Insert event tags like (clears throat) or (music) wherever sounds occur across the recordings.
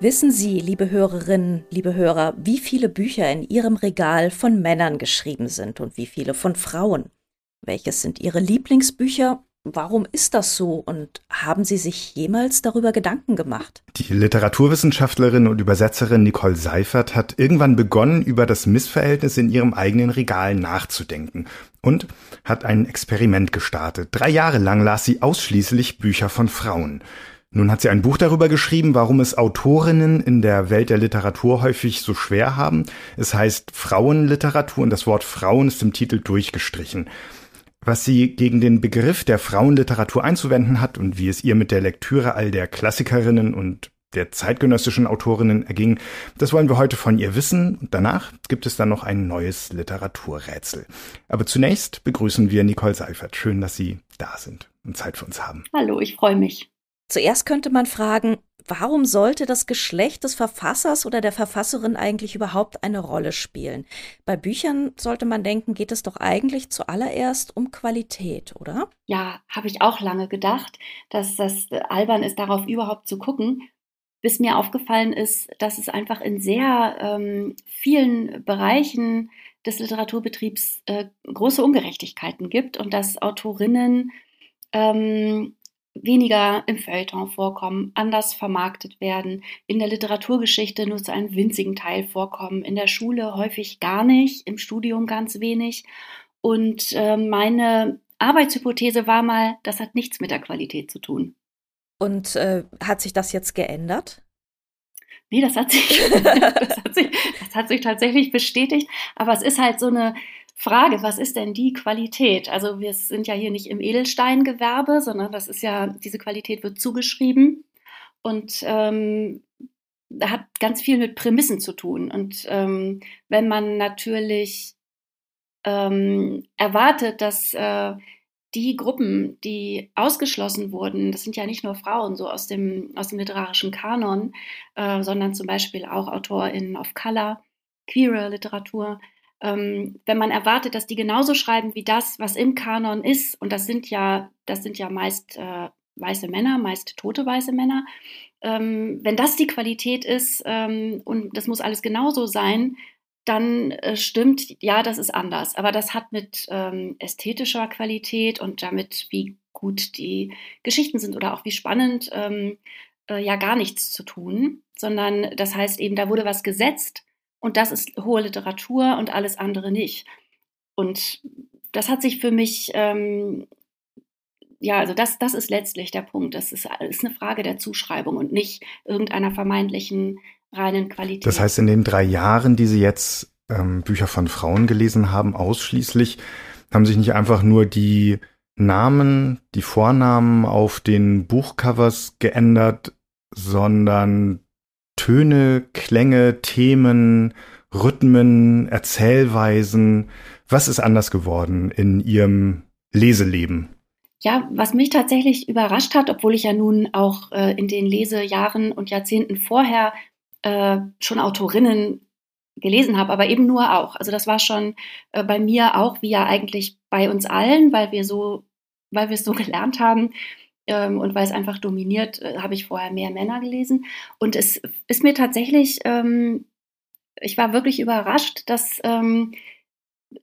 Wissen Sie, liebe Hörerinnen, liebe Hörer, wie viele Bücher in Ihrem Regal von Männern geschrieben sind und wie viele von Frauen? Welches sind Ihre Lieblingsbücher? Warum ist das so? Und haben Sie sich jemals darüber Gedanken gemacht? Die Literaturwissenschaftlerin und Übersetzerin Nicole Seifert hat irgendwann begonnen, über das Missverhältnis in ihrem eigenen Regal nachzudenken und hat ein Experiment gestartet. Drei Jahre lang las sie ausschließlich Bücher von Frauen. Nun hat sie ein Buch darüber geschrieben, warum es Autorinnen in der Welt der Literatur häufig so schwer haben. Es heißt Frauenliteratur und das Wort Frauen ist im Titel durchgestrichen. Was sie gegen den Begriff der Frauenliteratur einzuwenden hat und wie es ihr mit der Lektüre all der Klassikerinnen und der zeitgenössischen Autorinnen erging, das wollen wir heute von ihr wissen. Und danach gibt es dann noch ein neues Literaturrätsel. Aber zunächst begrüßen wir Nicole Seifert. Schön, dass Sie da sind und Zeit für uns haben. Hallo, ich freue mich. Zuerst könnte man fragen, warum sollte das Geschlecht des Verfassers oder der Verfasserin eigentlich überhaupt eine Rolle spielen? Bei Büchern sollte man denken, geht es doch eigentlich zuallererst um Qualität, oder? Ja, habe ich auch lange gedacht, dass das albern ist, darauf überhaupt zu gucken, bis mir aufgefallen ist, dass es einfach in sehr ähm, vielen Bereichen des Literaturbetriebs äh, große Ungerechtigkeiten gibt und dass Autorinnen ähm, weniger im Feuilleton vorkommen, anders vermarktet werden, in der Literaturgeschichte nur zu einem winzigen Teil vorkommen, in der Schule häufig gar nicht, im Studium ganz wenig. Und äh, meine Arbeitshypothese war mal, das hat nichts mit der Qualität zu tun. Und äh, hat sich das jetzt geändert? Nee, das hat, sich, (laughs) das, hat sich, das hat sich tatsächlich bestätigt. Aber es ist halt so eine Frage, was ist denn die Qualität? Also wir sind ja hier nicht im Edelsteingewerbe, sondern das ist ja, diese Qualität wird zugeschrieben und ähm, hat ganz viel mit Prämissen zu tun. Und ähm, wenn man natürlich ähm, erwartet, dass äh, die Gruppen, die ausgeschlossen wurden, das sind ja nicht nur Frauen so aus dem, aus dem literarischen Kanon, äh, sondern zum Beispiel auch AutorInnen of Color, queere Literatur, ähm, wenn man erwartet, dass die genauso schreiben wie das, was im Kanon ist, und das sind ja, das sind ja meist äh, weiße Männer, meist tote weiße Männer, ähm, wenn das die Qualität ist ähm, und das muss alles genauso sein, dann äh, stimmt, ja, das ist anders. Aber das hat mit ähm, ästhetischer Qualität und damit, wie gut die Geschichten sind oder auch wie spannend, ähm, äh, ja gar nichts zu tun, sondern das heißt eben, da wurde was gesetzt und das ist hohe Literatur und alles andere nicht. Und das hat sich für mich, ähm, ja, also das, das ist letztlich der Punkt. Das ist, ist eine Frage der Zuschreibung und nicht irgendeiner vermeintlichen reinen Qualität. Das heißt, in den drei Jahren, die Sie jetzt ähm, Bücher von Frauen gelesen haben, ausschließlich, haben sich nicht einfach nur die Namen, die Vornamen auf den Buchcovers geändert, sondern Töne, Klänge, Themen, Rhythmen, Erzählweisen. Was ist anders geworden in Ihrem Leseleben? Ja, was mich tatsächlich überrascht hat, obwohl ich ja nun auch äh, in den Lesejahren und Jahrzehnten vorher äh, schon Autorinnen gelesen habe, aber eben nur auch. Also das war schon äh, bei mir auch, wie ja eigentlich bei uns allen, weil wir so, weil wir es so (laughs) gelernt haben, ähm, und weil es einfach dominiert, äh, habe ich vorher mehr Männer gelesen. Und es ist mir tatsächlich, ähm, ich war wirklich überrascht, dass, ähm,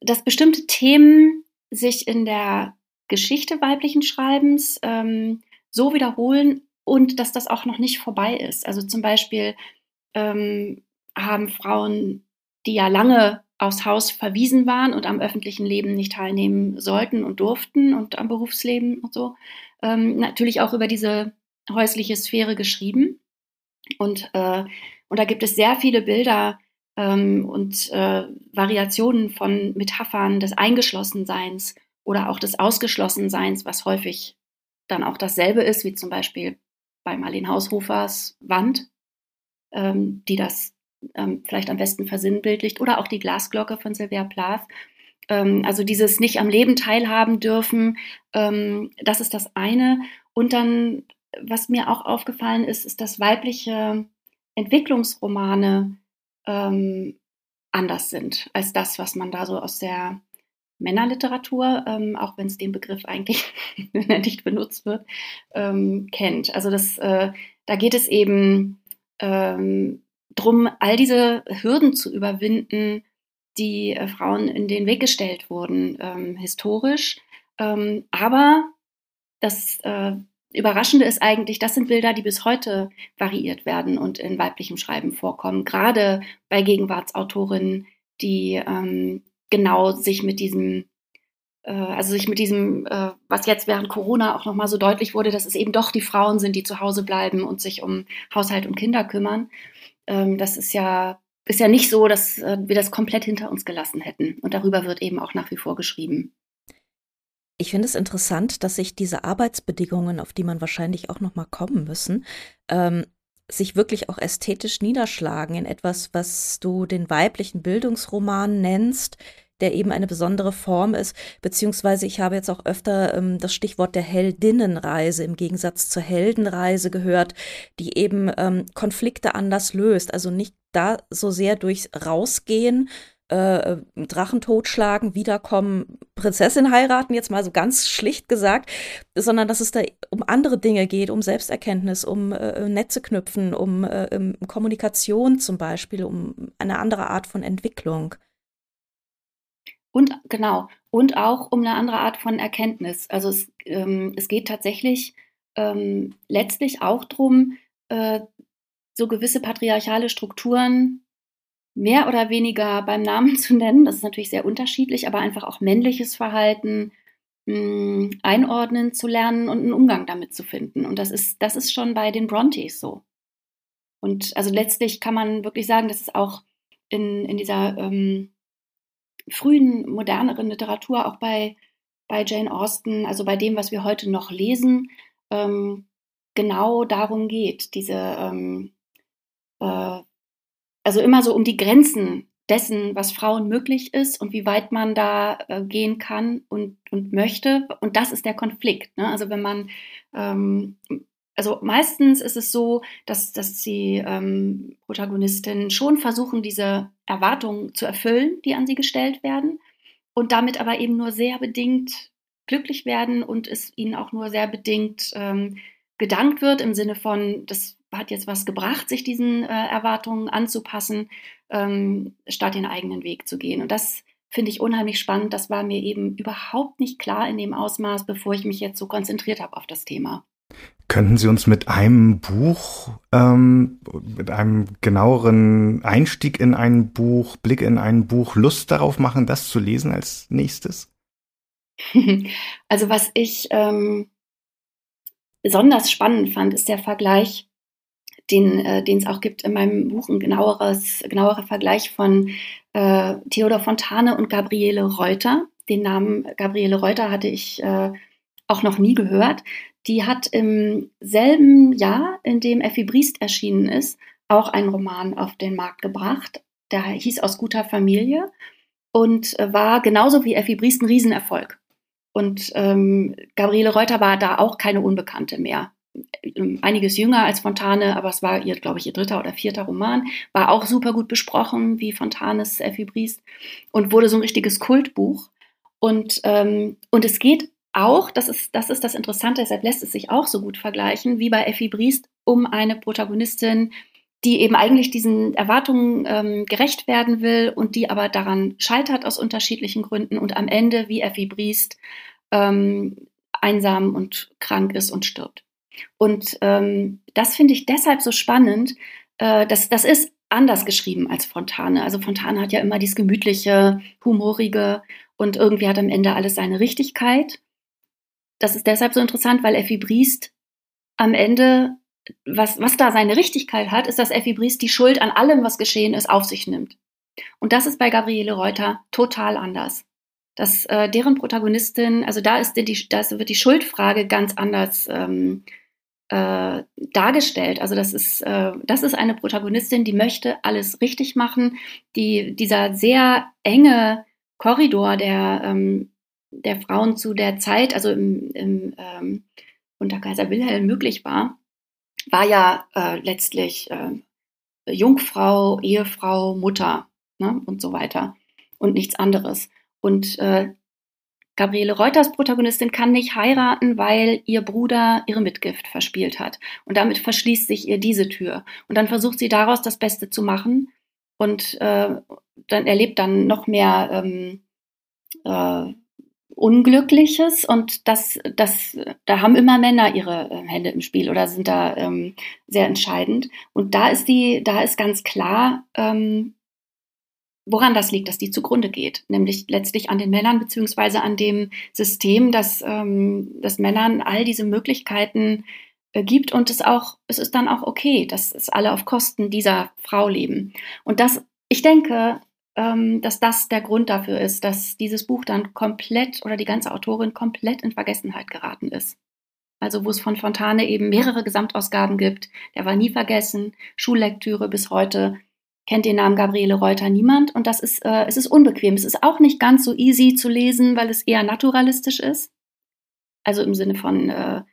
dass bestimmte Themen sich in der Geschichte weiblichen Schreibens ähm, so wiederholen und dass das auch noch nicht vorbei ist. Also zum Beispiel ähm, haben Frauen, die ja lange aufs Haus verwiesen waren und am öffentlichen Leben nicht teilnehmen sollten und durften und am Berufsleben und so, ähm, natürlich auch über diese häusliche Sphäre geschrieben. Und, äh, und da gibt es sehr viele Bilder ähm, und äh, Variationen von Metaphern des Eingeschlossenseins oder auch des Ausgeschlossenseins, was häufig dann auch dasselbe ist, wie zum Beispiel bei Marlene Haushofers Wand, ähm, die das ähm, vielleicht am besten versinnbildlicht, oder auch die Glasglocke von Sylvia Plath. Ähm, also dieses nicht am Leben teilhaben dürfen, ähm, das ist das eine. Und dann, was mir auch aufgefallen ist, ist, dass weibliche Entwicklungsromane ähm, anders sind als das, was man da so aus der Männerliteratur, ähm, auch wenn es den Begriff eigentlich (laughs) nicht benutzt wird, ähm, kennt. Also das, äh, da geht es eben ähm, drum, all diese Hürden zu überwinden, die äh, Frauen in den Weg gestellt wurden, ähm, historisch. Ähm, aber das äh, Überraschende ist eigentlich, das sind Bilder, die bis heute variiert werden und in weiblichem Schreiben vorkommen, gerade bei Gegenwartsautorinnen, die ähm, genau sich mit diesem, äh, also sich mit diesem, äh, was jetzt während Corona auch nochmal so deutlich wurde, dass es eben doch die Frauen sind, die zu Hause bleiben und sich um Haushalt und Kinder kümmern. Ähm, das ist ja, ist ja nicht so, dass äh, wir das komplett hinter uns gelassen hätten. Und darüber wird eben auch nach wie vor geschrieben. Ich finde es interessant, dass sich diese Arbeitsbedingungen, auf die man wahrscheinlich auch noch mal kommen müssen, ähm, sich wirklich auch ästhetisch niederschlagen in etwas, was du den weiblichen Bildungsroman nennst, der eben eine besondere Form ist, beziehungsweise ich habe jetzt auch öfter ähm, das Stichwort der Heldinnenreise im Gegensatz zur Heldenreise gehört, die eben ähm, Konflikte anders löst, also nicht da so sehr durchs Rausgehen, äh, Drachen totschlagen, wiederkommen, Prinzessin heiraten, jetzt mal so ganz schlicht gesagt, sondern dass es da um andere Dinge geht, um Selbsterkenntnis, um äh, Netze knüpfen, um äh, Kommunikation zum Beispiel, um eine andere Art von Entwicklung. Und genau, und auch um eine andere Art von Erkenntnis. Also es, ähm, es geht tatsächlich ähm, letztlich auch darum, äh, so gewisse patriarchale Strukturen mehr oder weniger beim Namen (laughs) zu nennen. Das ist natürlich sehr unterschiedlich, aber einfach auch männliches Verhalten mh, hm, einordnen zu lernen und einen Umgang damit zu finden. Und das ist, das ist schon bei den Brontes so. Und also letztlich kann man wirklich sagen, dass es auch in, in dieser ähm, frühen, moderneren Literatur, auch bei, bei Jane Austen, also bei dem, was wir heute noch lesen, ähm, genau darum geht, diese ähm, äh, also immer so um die Grenzen dessen, was Frauen möglich ist und wie weit man da äh, gehen kann und, und möchte. Und das ist der Konflikt. Ne? Also wenn man, ähm, also meistens ist es so, dass, dass die ähm, Protagonistinnen schon versuchen, diese Erwartungen zu erfüllen, die an sie gestellt werden und damit aber eben nur sehr bedingt glücklich werden und es ihnen auch nur sehr bedingt ähm, gedankt wird im Sinne von, das hat jetzt was gebracht, sich diesen äh, Erwartungen anzupassen, ähm, statt den eigenen Weg zu gehen. Und das finde ich unheimlich spannend. Das war mir eben überhaupt nicht klar in dem Ausmaß, bevor ich mich jetzt so konzentriert habe auf das Thema. Könnten Sie uns mit einem Buch, ähm, mit einem genaueren Einstieg in ein Buch, Blick in ein Buch, Lust darauf machen, das zu lesen als nächstes? (laughs) Also was ich ähm, besonders spannend fand, ist der Vergleich den äh, es auch gibt in meinem Buch, ein genaueres, genauerer Vergleich von äh, Theodor Fontane und Gabriele Reuter. Den Namen Gabriele Reuter hatte ich äh, auch noch nie gehört. Die hat im selben Jahr, in dem Effi Briest erschienen ist, auch einen Roman auf den Markt gebracht. Der hieß Aus guter Familie und äh, war genauso wie Effi Briest ein Riesenerfolg. Und ähm, Gabriele Reuter war da auch keine Unbekannte mehr. Ähm, einiges jünger als Fontane, aber es war ihr, glaube ich, ihr dritter oder vierter Roman, war auch super gut besprochen, wie Fontanes Effi Briest und wurde so ein richtiges Kultbuch. Und, ähm, und es geht auch, das ist, das ist das Interessante, deshalb lässt es sich auch so gut vergleichen, wie bei Effi Briest, um eine Protagonistin, die eben eigentlich diesen Erwartungen ähm, gerecht werden will und die aber daran scheitert aus unterschiedlichen Gründen und am Ende, wie Effi Briest, ähm, einsam und krank ist und stirbt. Und ähm, das finde ich deshalb so spannend. Äh, das, das ist anders geschrieben als Fontane. Also Fontane hat ja immer dieses gemütliche, humorige und irgendwie hat am Ende alles seine Richtigkeit. Das ist deshalb so interessant, weil Effi Briest am Ende, was, was da seine Richtigkeit hat, ist, dass Effi Briest die Schuld an allem, was geschehen ist, auf sich nimmt. Und das ist bei Gabriele Reuter total anders. Dass äh, deren Protagonistin, also da ist die, da wird die Schuldfrage ganz anders ähm, äh, dargestellt. Also das ist, äh, das ist eine Protagonistin, die möchte alles richtig machen. Die, dieser sehr enge Korridor der, ähm, der Frauen zu der Zeit, also im, im, ähm, unter Kaiser Wilhelm möglich war, war ja äh, letztlich äh, Jungfrau, Ehefrau, Mutter ne, und so weiter und nichts anderes. Und äh, Gabriele Reuters Protagonistin kann nicht heiraten, weil ihr Bruder ihre Mitgift verspielt hat. Und damit verschließt sich ihr diese Tür. Und dann versucht sie daraus das Beste zu machen und äh, dann erlebt dann noch mehr ähm, äh, Unglückliches und das, das, da haben immer Männer ihre äh, Hände im Spiel oder sind da ähm, sehr entscheidend. Und da ist die, da ist ganz klar, ähm, woran das liegt, dass die zugrunde geht, nämlich letztlich an den Männern beziehungsweise an dem System, dass, ähm, dass Männern all diese Möglichkeiten äh, gibt und es auch, es ist dann auch okay, dass es alle auf Kosten dieser Frau leben. Und das, ich denke, dass das der Grund dafür ist, dass dieses Buch dann komplett oder die ganze Autorin komplett in Vergessenheit geraten ist. Also wo es von Fontane eben mehrere Gesamtausgaben gibt, der war nie vergessen, Schullektüre bis heute kennt den Namen Gabriele Reuter niemand und das ist, äh, es ist unbequem. Es ist auch nicht ganz so easy zu lesen, weil es eher naturalistisch ist. Also im Sinne von äh,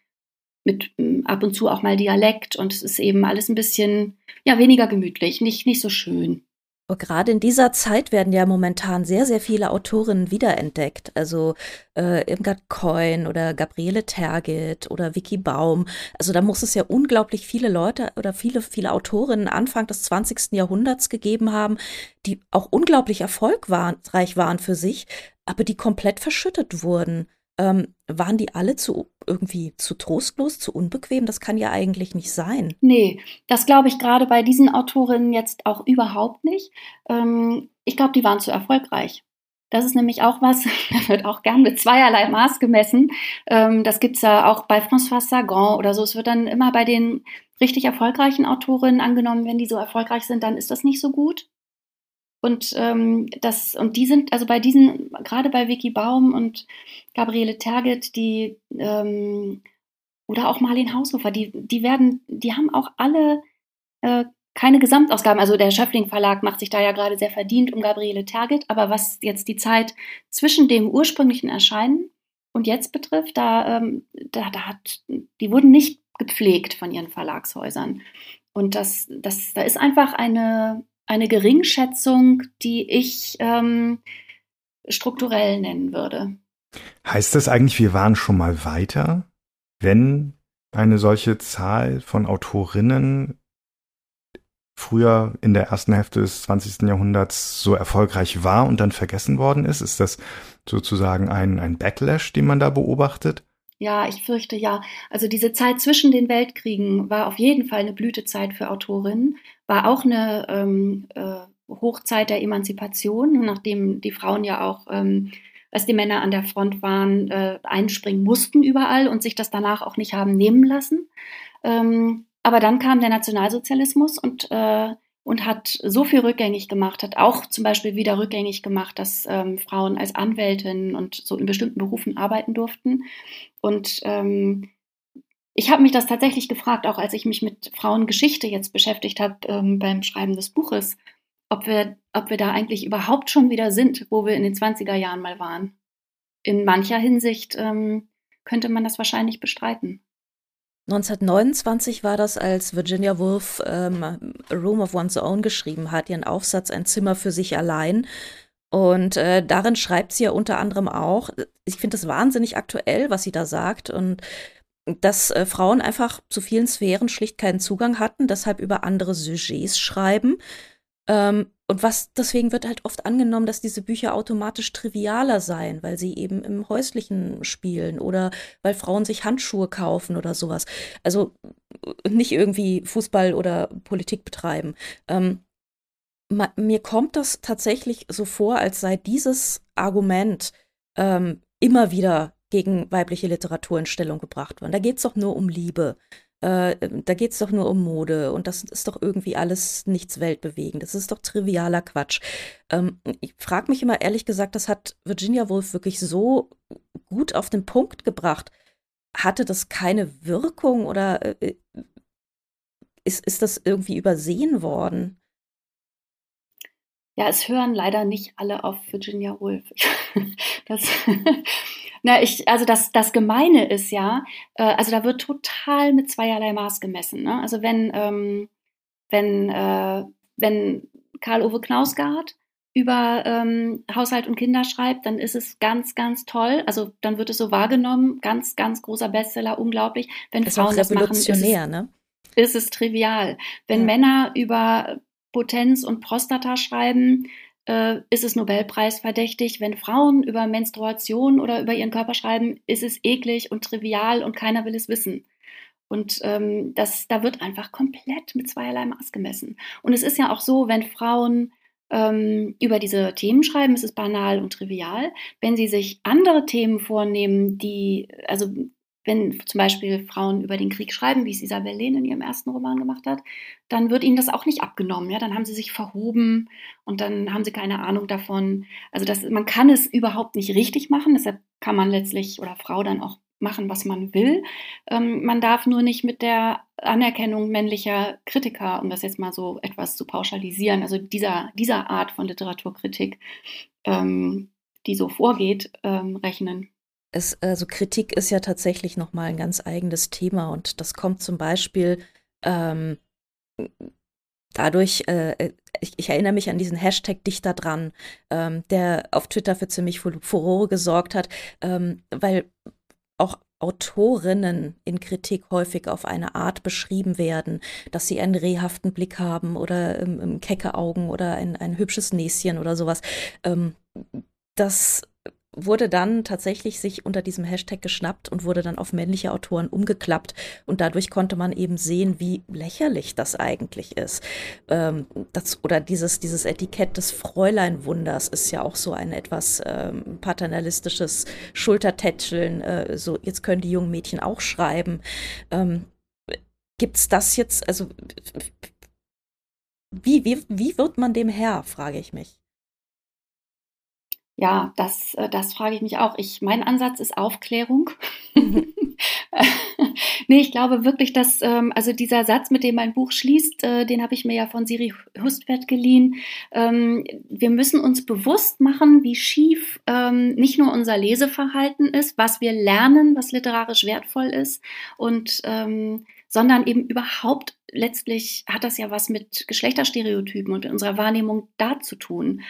mit ähm, ab und zu auch mal Dialekt und es ist eben alles ein bisschen ja weniger gemütlich, nicht nicht so schön. Und gerade in dieser Zeit werden ja momentan sehr, sehr viele Autorinnen wiederentdeckt. Also äh, Irmgard Coin oder Gabriele Tergit oder Vicky Baum. Also da muss es ja unglaublich viele Leute oder viele, viele Autorinnen Anfang des 20. Jahrhunderts gegeben haben, die auch unglaublich erfolgreich waren für sich, aber die komplett verschüttet wurden. Ähm, waren die alle zu irgendwie zu trostlos, zu unbequem? Das kann ja eigentlich nicht sein. Nee, das glaube ich gerade bei diesen Autorinnen jetzt auch überhaupt nicht. Ähm, ich glaube, die waren zu erfolgreich. Das ist nämlich auch was, (laughs) da wird auch gern mit zweierlei Maß gemessen. Ähm, das gibt es ja auch bei François Sagan oder so. Es wird dann immer bei den richtig erfolgreichen Autorinnen angenommen, wenn die so erfolgreich sind, dann ist das nicht so gut. Und ähm, das, und die sind, also bei diesen, gerade bei Vicky Baum und Gabriele Terget, die ähm, oder auch Marlene Haushofer, die, die werden, die haben auch alle äh, keine Gesamtausgaben. Also der Schöffling Verlag macht sich da ja gerade sehr verdient um Gabriele Terget, aber was jetzt die Zeit zwischen dem ursprünglichen Erscheinen und jetzt betrifft, da, ähm, da, da hat, die wurden nicht gepflegt von ihren Verlagshäusern. Und das, das, da ist einfach eine, eine Geringschätzung, die ich ähm, strukturell nennen würde. Heißt das eigentlich, wir waren schon mal weiter, wenn eine solche Zahl von Autorinnen früher in der ersten Hälfte des 20. Jahrhunderts so erfolgreich war und dann vergessen worden ist? Ist das sozusagen ein, ein Backlash, den man da beobachtet? Ja, ich fürchte ja. Also diese Zeit zwischen den Weltkriegen war auf jeden Fall eine Blütezeit für Autorinnen, war auch eine ähm, äh, Hochzeit der Emanzipation, nachdem die Frauen ja auch, ähm, als die Männer an der Front waren, äh, einspringen mussten überall und sich das danach auch nicht haben nehmen lassen. Ähm, aber dann kam der Nationalsozialismus und äh, und hat so viel rückgängig gemacht, hat auch zum Beispiel wieder rückgängig gemacht, dass ähm, Frauen als Anwältinnen und so in bestimmten Berufen arbeiten durften. Und ähm, ich habe mich das tatsächlich gefragt, auch als ich mich mit Frauengeschichte jetzt beschäftigt habe ähm, beim Schreiben des Buches, ob wir, ob wir da eigentlich überhaupt schon wieder sind, wo wir in den 20er Jahren mal waren. In mancher Hinsicht ähm, könnte man das wahrscheinlich bestreiten. 1929 war das, als Virginia Woolf ähm, A Room of One's Own geschrieben hat, ihren Aufsatz Ein Zimmer für sich allein. Und äh, darin schreibt sie ja unter anderem auch, ich finde das wahnsinnig aktuell, was sie da sagt. Und dass äh, Frauen einfach zu vielen Sphären schlicht keinen Zugang hatten, deshalb über andere Sujets schreiben. Ähm, und was deswegen wird halt oft angenommen, dass diese Bücher automatisch trivialer seien, weil sie eben im häuslichen spielen oder weil Frauen sich Handschuhe kaufen oder sowas. Also nicht irgendwie Fußball oder Politik betreiben. Ähm, mir kommt das tatsächlich so vor, als sei dieses Argument ähm, immer wieder gegen weibliche Literatur in Stellung gebracht worden. Da geht es doch nur um Liebe. Äh, da geht es doch nur um Mode und das ist doch irgendwie alles nichts weltbewegend. Das ist doch trivialer Quatsch. Ähm, ich frage mich immer ehrlich gesagt, das hat Virginia Woolf wirklich so gut auf den Punkt gebracht. Hatte das keine Wirkung oder äh, ist, ist das irgendwie übersehen worden? Ja, es hören leider nicht alle auf Virginia Woolf. (laughs) das, (laughs) na, ich, also das, das Gemeine ist ja, äh, also da wird total mit zweierlei Maß gemessen. Ne? Also wenn, ähm, wenn, äh, wenn Karl-Ove Knausgard über ähm, Haushalt und Kinder schreibt, dann ist es ganz, ganz toll. Also dann wird es so wahrgenommen, ganz, ganz großer Bestseller, unglaublich. Wenn ist Frauen das machen, ist es, ne? ist es trivial. Wenn Ja. Männer über Potenz und Prostata schreiben, äh, ist es Nobelpreis verdächtig. Wenn Frauen über Menstruation oder über ihren Körper schreiben, ist es eklig und trivial und keiner will es wissen. Und ähm, das, da wird einfach komplett mit zweierlei Maß gemessen. Und es ist ja auch so, wenn Frauen ähm, über diese Themen schreiben, ist es banal und trivial. Wenn sie sich andere Themen vornehmen, die, also wenn zum Beispiel Frauen über den Krieg schreiben, wie es Isabel Lehn in ihrem ersten Roman gemacht hat, dann wird ihnen das auch nicht abgenommen. Ja? Dann haben sie sich verhoben und dann haben sie keine Ahnung davon. Also das, man kann es überhaupt nicht richtig machen. Deshalb kann man letztlich oder Frau dann auch machen, was man will. Ähm, man darf nur nicht mit der Anerkennung männlicher Kritiker, um das jetzt mal so etwas zu pauschalisieren, also dieser, dieser Art von Literaturkritik, ähm, die so vorgeht, ähm, rechnen. Es, also Kritik ist ja tatsächlich nochmal ein ganz eigenes Thema und das kommt zum Beispiel ähm, dadurch, äh, ich, ich, erinnere mich an diesen Hashtag Dichter dran, ähm, der auf Twitter für ziemlich Furore gesorgt hat, ähm, weil auch Autorinnen in Kritik häufig auf eine Art beschrieben werden, dass sie einen rehhaften Blick haben oder ähm, kecke Augen oder ein, ein hübsches Näschen oder sowas. Ähm, das wurde dann tatsächlich sich unter diesem Hashtag geschnappt und wurde dann auf männliche Autoren umgeklappt. Und dadurch konnte man eben sehen, wie lächerlich das eigentlich ist. Ähm, das, oder dieses, dieses Etikett des Fräuleinwunders ist ja auch so ein etwas ähm, paternalistisches Schultertätscheln. Äh, so, jetzt können die jungen Mädchen auch schreiben. Ähm, gibt's das jetzt, also wie, wie, wie wird man dem Herr, frage ich mich. Ja, das, äh, das frage ich mich auch. Ich, mein Ansatz ist Aufklärung. (laughs) nee, ich glaube wirklich, dass, ähm, also dieser Satz, mit dem mein Buch schließt, äh, den habe ich mir ja von Siri Hustvedt geliehen. Ähm, wir müssen uns bewusst machen, wie schief ähm, nicht nur unser Leseverhalten ist, was wir lernen, was literarisch wertvoll ist und sondern eben überhaupt letztlich hat das ja was mit Geschlechterstereotypen und unserer Wahrnehmung da zu tun.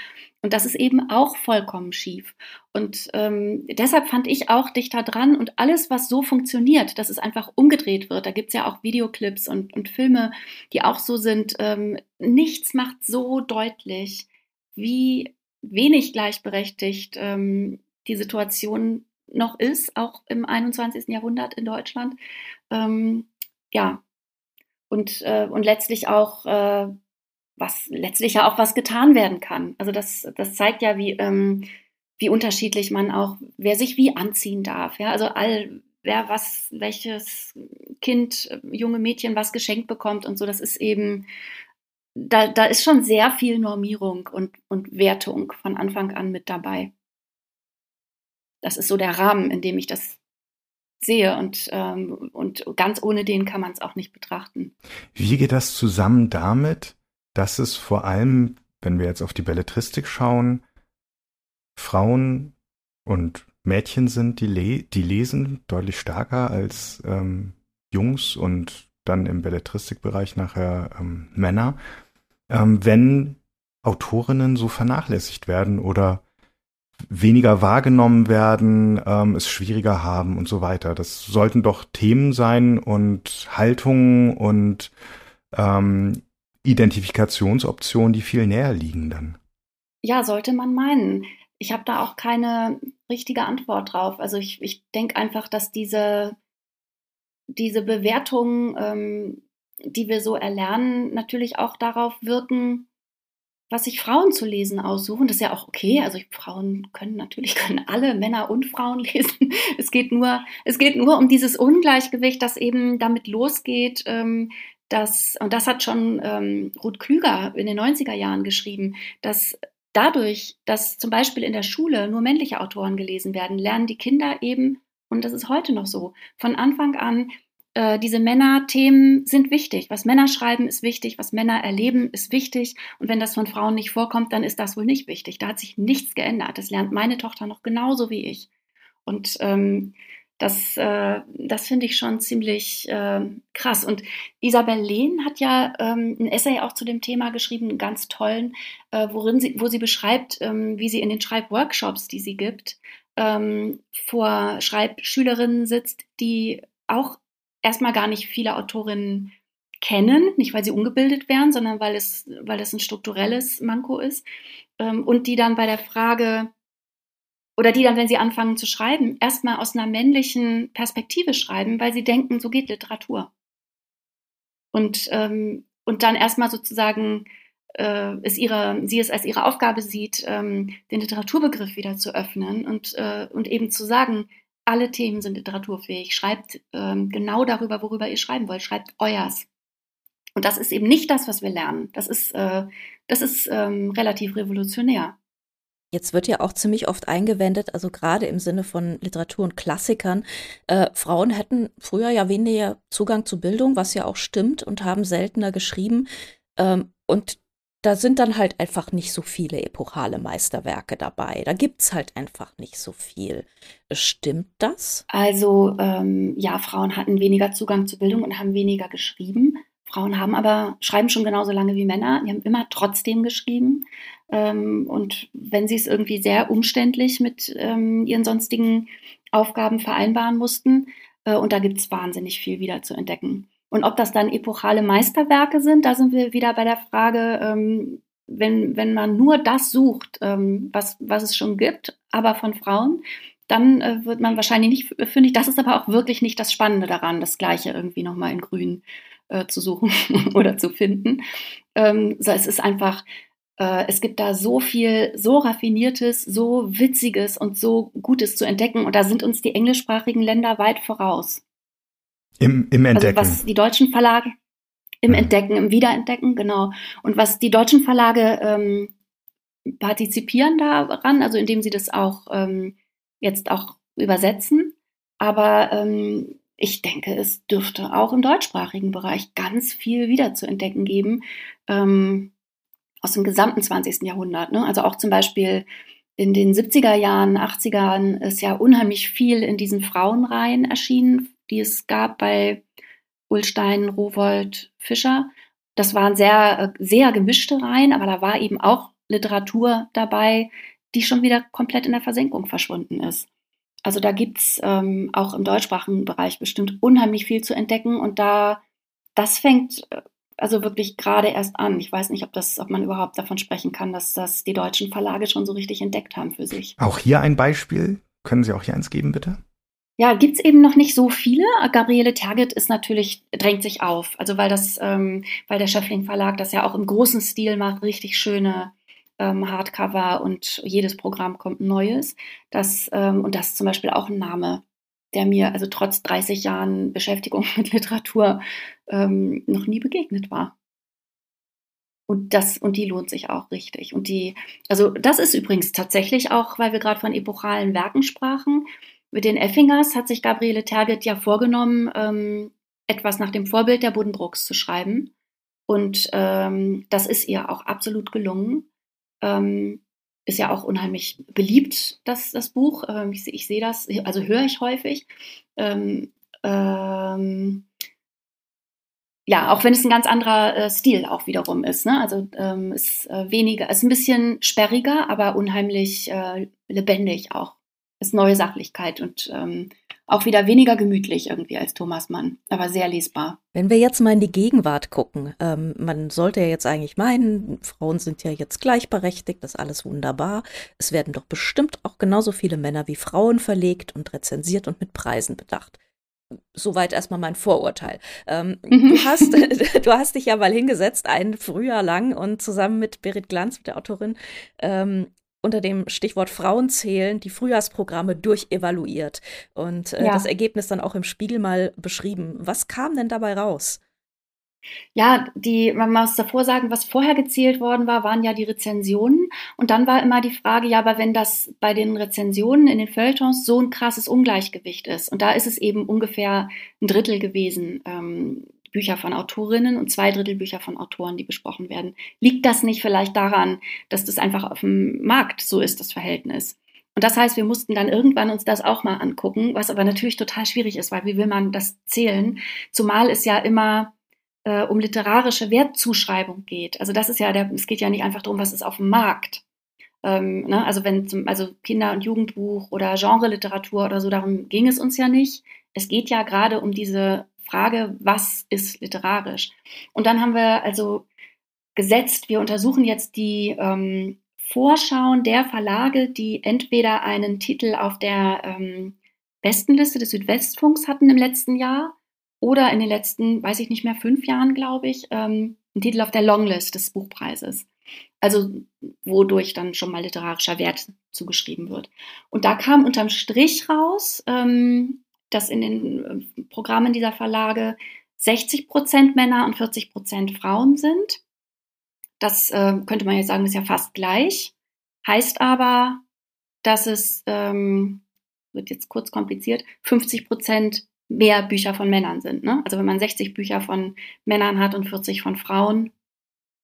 Und das ist eben auch vollkommen schief. Und ähm, deshalb fand ich auch dichter dran und alles, was so funktioniert, dass es einfach umgedreht wird. Da gibt's ja auch Videoclips und, und Filme, die auch so sind. Ähm, nichts macht so deutlich, wie wenig gleichberechtigt ähm, die Situation noch ist, auch im 21. Jahrhundert in Deutschland. Ähm, ja, und, äh, und letztlich auch, äh, was letztlich ja auch was getan werden kann. Also das, das zeigt ja, wie, ähm, wie unterschiedlich man auch, wer sich wie anziehen darf. Ja, also all, wer was, welches Kind, junge Mädchen was geschenkt bekommt und so, das ist eben, da, da ist schon sehr viel Normierung und, und Wertung von Anfang an mit dabei. Das ist so der Rahmen, in dem ich das sehe und, ähm, und ganz ohne den kann man es auch nicht betrachten. Wie geht das zusammen damit, dass es vor allem, wenn wir jetzt auf die Belletristik schauen, Frauen und Mädchen sind, die, le die lesen deutlich stärker als ähm, Jungs und dann im Belletristikbereich nachher ähm, Männer, ähm, wenn Autorinnen so vernachlässigt werden oder weniger wahrgenommen werden, ähm, es schwieriger haben und so weiter. Das sollten doch Themen sein und Haltungen und ähm, Identifikationsoptionen, die viel näher liegen dann. Ja, sollte man meinen. Ich habe da auch keine richtige Antwort drauf. Also ich, ich denke einfach, dass diese, diese Bewertungen, ähm, die wir so erlernen, natürlich auch darauf wirken, was sich Frauen zu lesen aussuchen. Das ist ja auch okay. Also Frauen können natürlich (laughs) können alle Männer und Frauen (laughs) lesen. Es geht nur, es geht nur um dieses Ungleichgewicht, das eben damit losgeht. Ähm, dass, und das hat schon ähm, Ruth Klüger in den 90er Jahren geschrieben, dass dadurch, dass zum Beispiel in der Schule nur männliche Autoren gelesen werden, lernen die Kinder eben, und das ist heute noch so, von Anfang an, äh, diese Männerthemen sind wichtig. Was Männer schreiben, ist wichtig. Was Männer erleben, ist wichtig. Und wenn das von Frauen nicht vorkommt, dann ist das wohl nicht wichtig. Da hat sich nichts geändert. Das lernt meine Tochter noch genauso wie ich. Und ähm, Das, äh, das finde ich schon ziemlich äh, krass. Und Isabel Lehn hat ja ähm, ein Essay auch zu dem Thema geschrieben, einen ganz tollen, äh, worin sie, wo sie beschreibt, ähm, wie sie in den Schreibworkshops, die sie gibt, ähm, vor Schreibschülerinnen sitzt, die auch erstmal gar nicht viele Autorinnen kennen, nicht weil sie ungebildet wären, sondern weil es, weil es ein strukturelles Manko ist. Ähm, und die dann bei der Frage, oder die dann, wenn sie anfangen zu schreiben, erstmal aus einer männlichen Perspektive schreiben, weil sie denken, so geht Literatur. Und, ähm, und dann erstmal sozusagen äh, es ihre, sie es als ihre Aufgabe sieht, ähm, den Literaturbegriff wieder zu öffnen und, äh, und eben zu sagen, alle Themen sind literaturfähig. Schreibt ähm, genau darüber, worüber ihr schreiben wollt. Schreibt euers. Und das ist eben nicht das, was wir lernen. Das ist, äh, das ist ähm, relativ revolutionär. Jetzt wird ja auch ziemlich oft eingewendet, also gerade im Sinne von Literatur und Klassikern, äh, Frauen hätten früher ja weniger Zugang zu Bildung, was ja auch stimmt, und haben seltener geschrieben. Ähm, und da sind dann halt einfach nicht so viele epochale Meisterwerke dabei. Da gibt es halt einfach nicht so viel. Stimmt das? Also ähm, ja, Frauen hatten weniger Zugang zu Bildung und haben weniger geschrieben. Frauen haben aber, schreiben schon genauso lange wie Männer, die haben immer trotzdem geschrieben. Ähm, und wenn sie es irgendwie sehr umständlich mit ähm, ihren sonstigen Aufgaben vereinbaren mussten, äh, und da gibt es wahnsinnig viel wieder zu entdecken. Und ob das dann epochale Meisterwerke sind, da sind wir wieder bei der Frage, ähm, wenn, wenn man nur das sucht, ähm, was, was es schon gibt, aber von Frauen, dann äh, wird man wahrscheinlich nicht finde ich, Das ist aber auch wirklich nicht das Spannende daran, das Gleiche irgendwie nochmal in Grün äh, zu suchen (laughs) oder zu finden. Ähm, so, es ist einfach, äh, es gibt da so viel, so raffiniertes, so witziges und so Gutes zu entdecken. Und da sind uns die englischsprachigen Länder weit voraus. Im, im Entdecken. Also was die deutschen Verlage im mhm. Entdecken, im Wiederentdecken, genau. Und was die deutschen Verlage ähm, partizipieren daran, also indem sie das auch ähm, jetzt auch übersetzen. Aber ähm, ich denke, es dürfte auch im deutschsprachigen Bereich ganz viel wieder zu entdecken geben ähm, aus dem gesamten 20. Jahrhundert. Ne? Also auch zum Beispiel in den 70er Jahren, 80ern ist ja unheimlich viel in diesen Frauenreihen erschienen, die es gab bei Ulstein, Rowold, Fischer. Das waren sehr, sehr gemischte Reihen, aber da war eben auch Literatur dabei, die schon wieder komplett in der Versenkung verschwunden ist. Also da gibt's ähm, auch im deutschsprachigen Bereich bestimmt unheimlich viel zu entdecken und da, das fängt äh, also wirklich gerade erst an. Ich weiß nicht, ob das, ob man überhaupt davon sprechen kann, dass das die deutschen Verlage schon so richtig entdeckt haben für sich. Auch hier ein Beispiel. Können Sie auch hier eins geben, bitte? Ja, gibt's eben noch nicht so viele. Gabriele Tergit ist natürlich, drängt sich auf. Also weil das, ähm, weil der Schöffling Verlag das ja auch im großen Stil macht, richtig schöne ähm, Hardcover und jedes Programm kommt neues. Das, ähm, und das ist zum Beispiel auch ein Name, der mir also trotz 30 Jahren Beschäftigung (laughs) mit Literatur ähm, noch nie begegnet war. Und das, und die lohnt sich auch richtig. Und die, also das ist übrigens tatsächlich auch, weil wir gerade von epochalen Werken sprachen. Mit den Effingers hat sich Gabriele Terget ja vorgenommen, ähm, etwas nach dem Vorbild der Buddenbrooks zu schreiben. Und ähm, das ist ihr auch absolut gelungen. Ähm, ist ja auch unheimlich beliebt, das, das Buch. Ähm, ich, ich sehe das, also höre ich häufig. Ähm, ähm, ja, auch wenn es ein ganz anderer äh, Stil auch wiederum ist. Ne? Also ist äh, weniger, ist ein bisschen sperriger, aber unheimlich äh, lebendig auch. Ist neue Sachlichkeit und ähm, auch wieder weniger gemütlich irgendwie als Thomas Mann, aber sehr lesbar. Wenn wir jetzt mal in die Gegenwart gucken, ähm, man sollte ja jetzt eigentlich meinen, Frauen sind ja jetzt gleichberechtigt, das ist alles wunderbar. Es werden doch bestimmt auch genauso viele Männer wie Frauen verlegt und rezensiert und mit Preisen bedacht. Soweit erstmal mein Vorurteil. Ähm, mhm. du, hast, (laughs) du hast dich ja mal hingesetzt, ein Frühjahr lang und zusammen mit Berit Glanz, mit der Autorin, ähm, unter dem Stichwort Frauen zählen die Frühjahrsprogramme durchevaluiert und äh, ja. das Ergebnis dann auch im Spiegel mal beschrieben. Was kam denn dabei raus? Ja, die, man muss davor sagen, was vorher gezählt worden war, waren ja die Rezensionen. Und dann war immer die Frage, ja, aber wenn das bei den Rezensionen in den Feuilletons so ein krasses Ungleichgewicht ist, und da ist es eben ungefähr ein Drittel gewesen, ähm, Bücher von Autorinnen und zwei Drittel Bücher von Autoren, die besprochen werden. Liegt das nicht vielleicht daran, dass das einfach auf dem Markt so ist, das Verhältnis? Und das heißt, wir mussten dann irgendwann uns das auch mal angucken, was aber natürlich total schwierig ist, weil wie will man das zählen? Zumal es ja immer äh, um literarische Wertzuschreibung geht. Also das ist ja der, es geht ja nicht einfach darum, was ist auf dem Markt. Ähm, ne? Also wenn zum, also Kinder- und Jugendbuch oder Genre-Literatur oder so, darum ging es uns ja nicht. Es geht ja gerade um diese Frage, was ist literarisch? Und dann haben wir also gesetzt, wir untersuchen jetzt die ähm, Vorschauen der Verlage, die entweder einen Titel auf der ähm, Bestenliste des Südwestfunks hatten im letzten Jahr oder in den letzten, weiß ich nicht mehr, fünf Jahren, glaube ich, ähm, einen Titel auf der Longlist des Buchpreises. Also wodurch dann schon mal literarischer Wert zugeschrieben wird. Und da kam unterm Strich raus, ähm, dass in den äh, Programmen dieser Verlage 60 Prozent Männer und 40 Prozent Frauen sind. Das äh, könnte man jetzt sagen, ist ja fast gleich. Heißt aber, dass es, ähm, wird jetzt kurz kompliziert, 50 Prozent mehr Bücher von Männern sind. Ne? Also wenn man 60 Bücher von Männern hat und 40 von Frauen,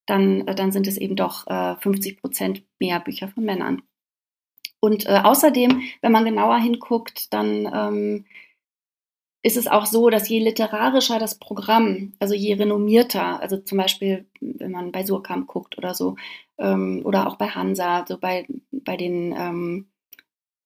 dann, äh, dann sind es eben doch äh, 50 Prozent mehr Bücher von Männern. Und äh, außerdem, wenn man genauer hinguckt, dann ähm, ist es auch so, dass je literarischer das Programm, also je renommierter, also zum Beispiel, wenn man bei Surkamp guckt oder so, ähm, oder auch bei Hansa, so bei, bei den ähm,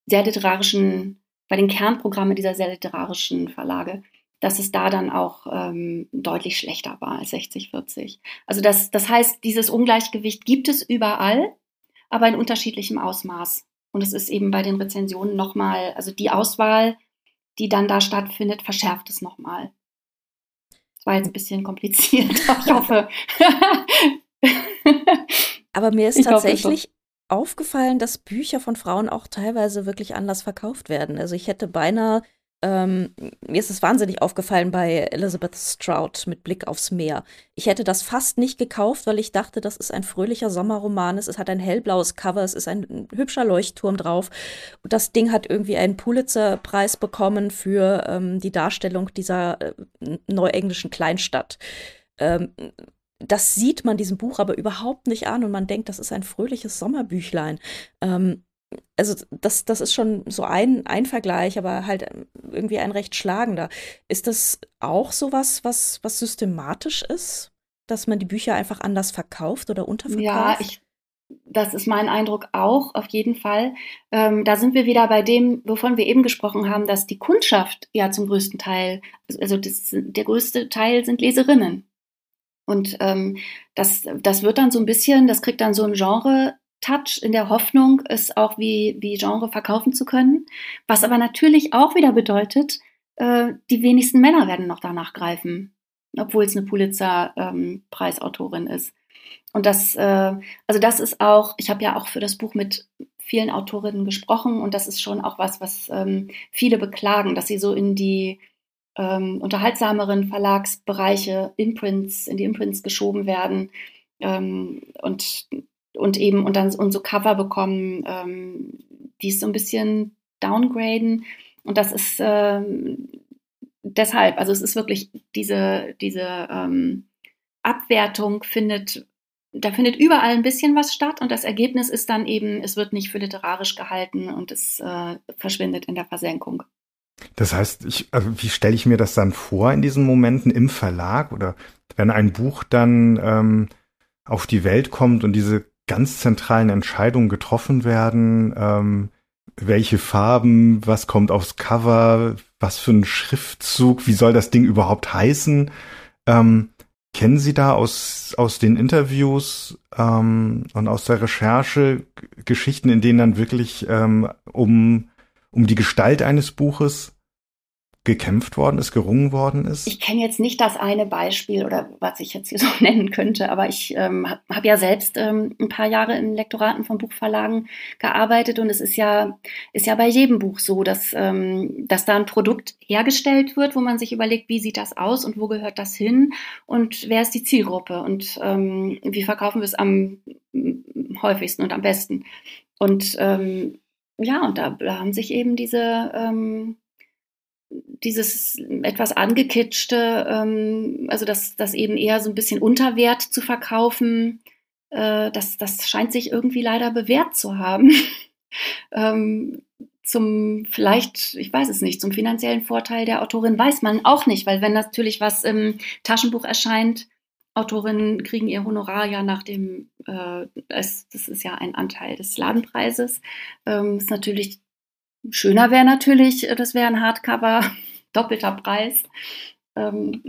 sehr literarischen, bei den Kernprogrammen dieser sehr literarischen Verlage, dass es da dann auch ähm, deutlich schlechter war als 60-40. Also das, das heißt, dieses Ungleichgewicht gibt es überall, aber in unterschiedlichem Ausmaß. Und es ist eben bei den Rezensionen nochmal, also die Auswahl die dann da stattfindet, verschärft es nochmal. Das war jetzt ein bisschen kompliziert, (laughs) ich hoffe. Aber mir ist ich tatsächlich aufgefallen, dass Bücher von Frauen auch teilweise wirklich anders verkauft werden. Also ich hätte beinahe ähm, mir ist es wahnsinnig aufgefallen bei Elizabeth Strout mit Blick aufs Meer. Ich hätte das fast nicht gekauft, weil ich dachte, das ist ein fröhlicher Sommerroman. Es hat ein hellblaues Cover, es ist ein hübscher Leuchtturm drauf. Und das Ding hat irgendwie einen Pulitzer-Preis bekommen für ähm, die Darstellung dieser äh, neuenglischen Kleinstadt. Ähm, das sieht man diesem Buch aber überhaupt nicht an und man denkt, das ist ein fröhliches Sommerbüchlein. Ähm, also das, das ist schon so ein, ein Vergleich, aber halt irgendwie ein recht schlagender. Ist das auch sowas, was, was systematisch ist, dass man die Bücher einfach anders verkauft oder unterverkauft? Ja, ich, das ist mein Eindruck auch, auf jeden Fall. Ähm, da sind wir wieder bei dem, wovon wir eben gesprochen haben, dass die Kundschaft ja zum größten Teil, also das, der größte Teil sind Leserinnen. Und ähm, das, das wird dann so ein bisschen, das kriegt dann so ein Genre Touch in der Hoffnung, es auch wie, wie Genre verkaufen zu können. Was aber natürlich auch wieder bedeutet, äh, die wenigsten Männer werden noch danach greifen, obwohl es eine Pulitzer-Preisautorin ähm, ist. Und das, äh, also das ist auch, ich habe ja auch für das Buch mit vielen Autorinnen gesprochen und das ist schon auch was, was ähm, viele beklagen, dass sie so in die ähm, unterhaltsameren Verlagsbereiche, Imprints, in die Imprints geschoben werden. Ähm, und und eben und dann und so Cover bekommen, ähm, die es so ein bisschen downgraden. Und das ist ähm, deshalb, also es ist wirklich diese, diese ähm, Abwertung findet, da findet überall ein bisschen was statt und das Ergebnis ist dann eben, es wird nicht für literarisch gehalten und es äh, verschwindet in der Versenkung. Das heißt, ich, also wie stelle ich mir das dann vor in diesen Momenten im Verlag oder wenn ein Buch dann ähm, auf die Welt kommt und diese ganz zentralen Entscheidungen getroffen werden. Ähm, welche Farben, was kommt aufs Cover, was für ein Schriftzug, wie soll das Ding überhaupt heißen? Ähm, kennen Sie da aus, aus den Interviews ähm, und aus der Recherche Geschichten, in denen dann wirklich ähm, um, um die Gestalt eines Buches gekämpft worden ist, gerungen worden ist? Ich kenne jetzt nicht das eine Beispiel oder was ich jetzt hier (laughs) so nennen könnte, aber ich ähm, habe hab ja selbst ähm, ein paar Jahre in Lektoraten von Buchverlagen gearbeitet und es ist ja, ist ja bei jedem Buch so, dass, ähm, dass da ein Produkt hergestellt wird, wo man sich überlegt, wie sieht das aus und wo gehört das hin und wer ist die Zielgruppe und ähm, wie verkaufen wir es am häufigsten und am besten. Und ähm, ja, und da, haben sich eben diese ähm, dieses etwas angekitschte, ähm, also das, das eben eher so ein bisschen Unterwert zu verkaufen, äh, das, das scheint sich irgendwie leider bewährt zu haben. (laughs) ähm, zum vielleicht, ich weiß es nicht, zum finanziellen Vorteil der Autorin weiß man auch nicht, weil wenn natürlich was im Taschenbuch erscheint, Autorinnen kriegen ihr Honorar ja nach dem, äh, es, das ist ja ein Anteil des Ladenpreises. Ähm, ist natürlich schöner wäre natürlich, äh, das wäre ein Hardcover, doppelter Preis. Ähm,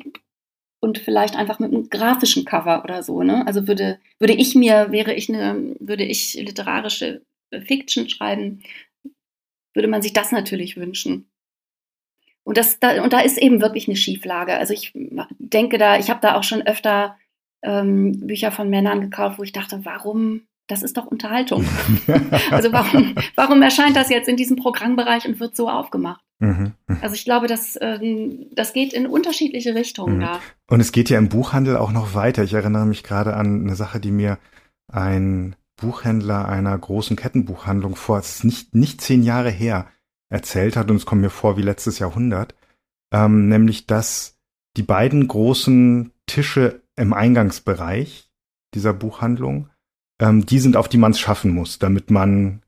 und vielleicht einfach mit einem grafischen Cover oder so. Ne? Also würde, würde ich mir, wäre ich eine, würde ich literarische Fiction schreiben, würde man sich das natürlich wünschen. Und, das, da, und da ist eben wirklich eine Schieflage. Also ich denke da, ich habe da auch schon öfter ähm, Bücher von Männern gekauft, wo ich dachte, warum, das ist doch Unterhaltung. (laughs) also warum, warum erscheint das jetzt in diesem Programmbereich und wird so aufgemacht? Mhm, mhm. Also ich glaube, das, ähm, das geht in unterschiedliche Richtungen mhm. da. Und es geht ja im Buchhandel auch noch weiter. Ich erinnere mich gerade an eine Sache, die mir ein Buchhändler einer großen Kettenbuchhandlung vor, es ist nicht, nicht zehn Jahre her, erzählt hat, und es kommt mir vor wie letztes Jahrhundert, ähm, nämlich dass die beiden großen Tische im Eingangsbereich dieser Buchhandlung, ähm, die sind, auf die man es schaffen muss, damit man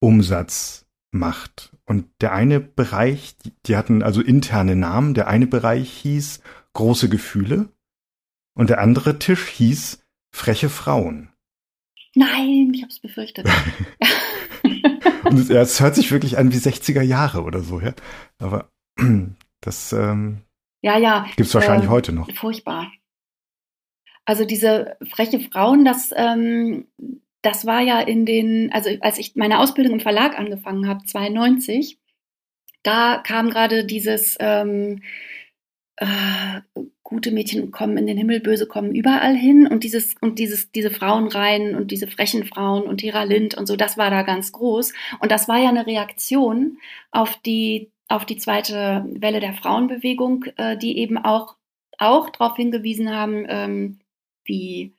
Umsatz macht. Und der eine Bereich, die, die hatten also interne Namen, der eine Bereich hieß große Gefühle und der andere Tisch hieß freche Frauen. Nein, ich hab's befürchtet. (laughs) Und es, ja, es hört sich wirklich an wie 60er Jahre oder so, ja. Aber (clears throat) das ähm, ja, ja, gibt's wahrscheinlich äh, heute noch. Furchtbar. Also diese freche Frauen, das, ähm, das war ja in den, also als ich meine Ausbildung im Verlag angefangen habe, 92, da kam gerade dieses ähm, äh, gute Mädchen kommen in den Himmel, böse kommen überall hin und dieses und dieses diese Frauenreihen und diese frechen Frauen und Hera Lind und so, das war da ganz groß. Und das war ja eine Reaktion auf die auf die zweite Welle der Frauenbewegung, äh, die eben auch auch darauf hingewiesen haben, ähm, wie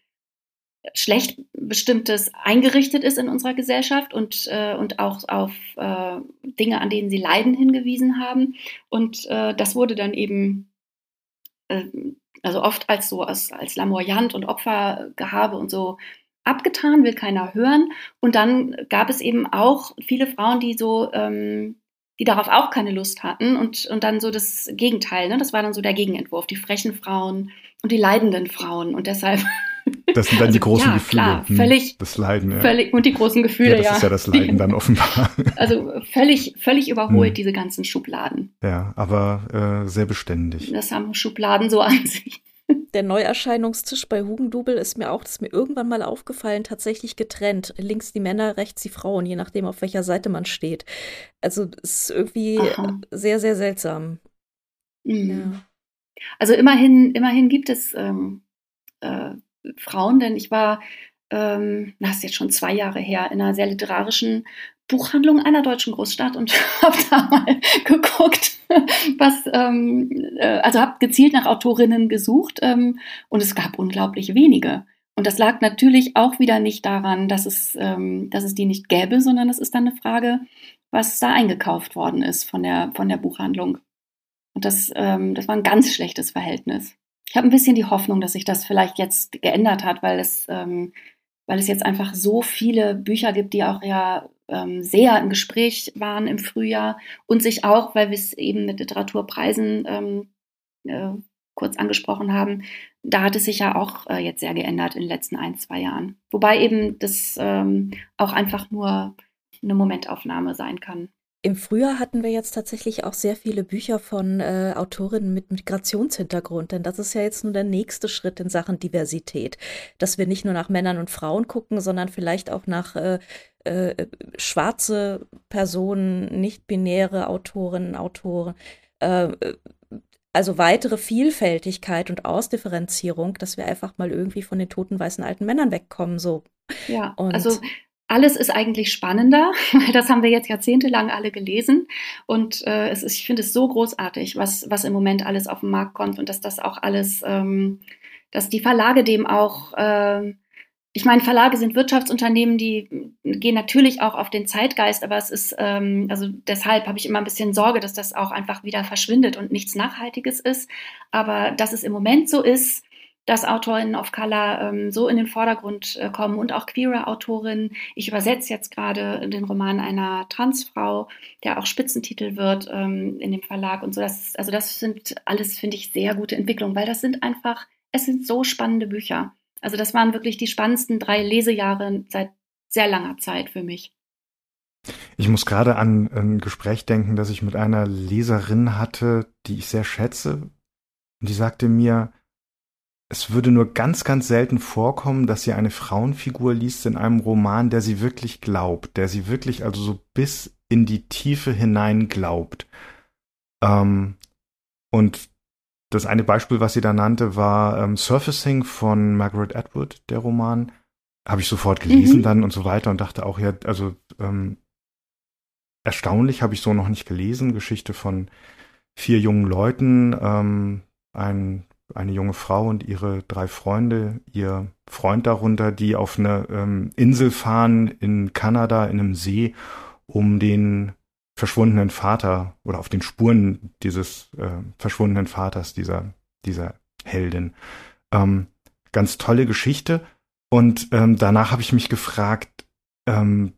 schlecht bestimmtes eingerichtet ist in unserer Gesellschaft und, äh, und auch auf äh, Dinge, an denen sie leiden, hingewiesen haben. Und äh, das wurde dann eben ähm, also oft als so als, als Lamoyant und Opfergehabe und so abgetan, will keiner hören. Und dann gab es eben auch viele Frauen, die so, ähm, die darauf auch keine Lust hatten und, und dann so das Gegenteil, ne? das war dann so der Gegenentwurf, die frechen Frauen und die leidenden Frauen. Und deshalb das sind dann also, die großen ja, Gefühle. Klar, hm, völlig. Das Leiden, ja. Völlig, und die großen Gefühle, ja. Das ja. ist ja das Leiden dann (laughs) offenbar. Also völlig, völlig überholt, hm. diese ganzen Schubladen. Ja, aber äh, sehr beständig. Das haben Schubladen so an sich. Der Neuerscheinungstisch bei Hugendubel ist mir auch, das ist mir irgendwann mal aufgefallen, tatsächlich getrennt. Links die Männer, rechts die Frauen, je nachdem, auf welcher Seite man steht. Also es ist irgendwie Aha. sehr, sehr seltsam. Mhm. Ja. Also immerhin, immerhin gibt es ähm, äh, Frauen, denn ich war, ähm, das ist jetzt schon zwei Jahre her, in einer sehr literarischen Buchhandlung einer deutschen Großstadt und (laughs) habe da mal geguckt, was, ähm, äh, also habe gezielt nach Autorinnen gesucht ähm, und es gab unglaublich wenige. Und das lag natürlich auch wieder nicht daran, dass es, ähm, dass es die nicht gäbe, sondern es ist dann eine Frage, was da eingekauft worden ist von der, von der Buchhandlung. Und das, ähm, das war ein ganz schlechtes Verhältnis ich habe ein bisschen die Hoffnung, dass sich das vielleicht jetzt geändert hat, weil es, ähm, weil es jetzt einfach so viele Bücher gibt, die auch ja ähm, sehr im Gespräch waren im Frühjahr und sich auch, weil wir es eben mit Literaturpreisen ähm, äh, kurz angesprochen haben, da hat es sich ja auch äh, jetzt sehr geändert in den letzten ein, zwei Jahren. Wobei eben das ähm, auch einfach nur eine Momentaufnahme sein kann. Im Frühjahr hatten wir jetzt tatsächlich auch sehr viele Bücher von äh, Autorinnen mit Migrationshintergrund, denn das ist ja jetzt nur der nächste Schritt in Sachen Diversität, dass wir nicht nur nach Männern und Frauen gucken, sondern vielleicht auch nach äh, äh, schwarze Personen, nicht-binäre Autorinnen, Autoren, äh, also weitere Vielfältigkeit und Ausdifferenzierung, dass wir einfach mal irgendwie von den toten weißen alten Männern wegkommen, so. Ja, und also alles ist eigentlich spannender, (laughs) weil das haben wir jetzt jahrzehntelang alle gelesen. Und äh, es ist, ich finde es so großartig, was, was im Moment alles auf den Markt kommt und dass das auch alles, ähm, dass die Verlage dem auch, äh, ich meine, Verlage sind Wirtschaftsunternehmen, die gehen natürlich auch auf den Zeitgeist, aber es ist, ähm, also deshalb habe ich immer ein bisschen Sorge, dass das auch einfach wieder verschwindet und nichts Nachhaltiges ist. Aber dass es im Moment so ist, dass Autorinnen of Color ähm, so in den Vordergrund äh, kommen und auch queere Autorinnen. Ich übersetze jetzt gerade den Roman einer Transfrau, der auch Spitzentitel wird ähm, in dem Verlag und so. Das also das sind alles, finde ich, sehr gute Entwicklungen, weil das sind einfach, es sind so spannende Bücher. Also das waren wirklich die spannendsten drei Lesejahre seit sehr langer Zeit für mich. Ich muss gerade an ein Gespräch denken, das ich mit einer Leserin hatte, die ich sehr schätze. Und die sagte mir, es würde nur ganz, ganz selten vorkommen, dass sie eine Frauenfigur liest in einem Roman, der sie wirklich glaubt, der sie wirklich also so bis in die Tiefe hinein glaubt. Ähm, und das eine Beispiel, was sie da nannte, war ähm, Surfacing von Margaret Atwood, der Roman. Habe ich sofort gelesen mhm. dann und so weiter und dachte auch, ja, also ähm, erstaunlich habe ich so noch nicht gelesen. Geschichte von vier jungen Leuten, ähm, ein eine junge Frau und ihre drei Freunde, ihr Freund darunter, die auf eine ähm, Insel fahren in Kanada in einem See, um den verschwundenen Vater oder auf den Spuren dieses äh, verschwundenen Vaters dieser dieser Heldin. Ähm, ganz tolle Geschichte. Und ähm, danach habe ich mich gefragt, ähm,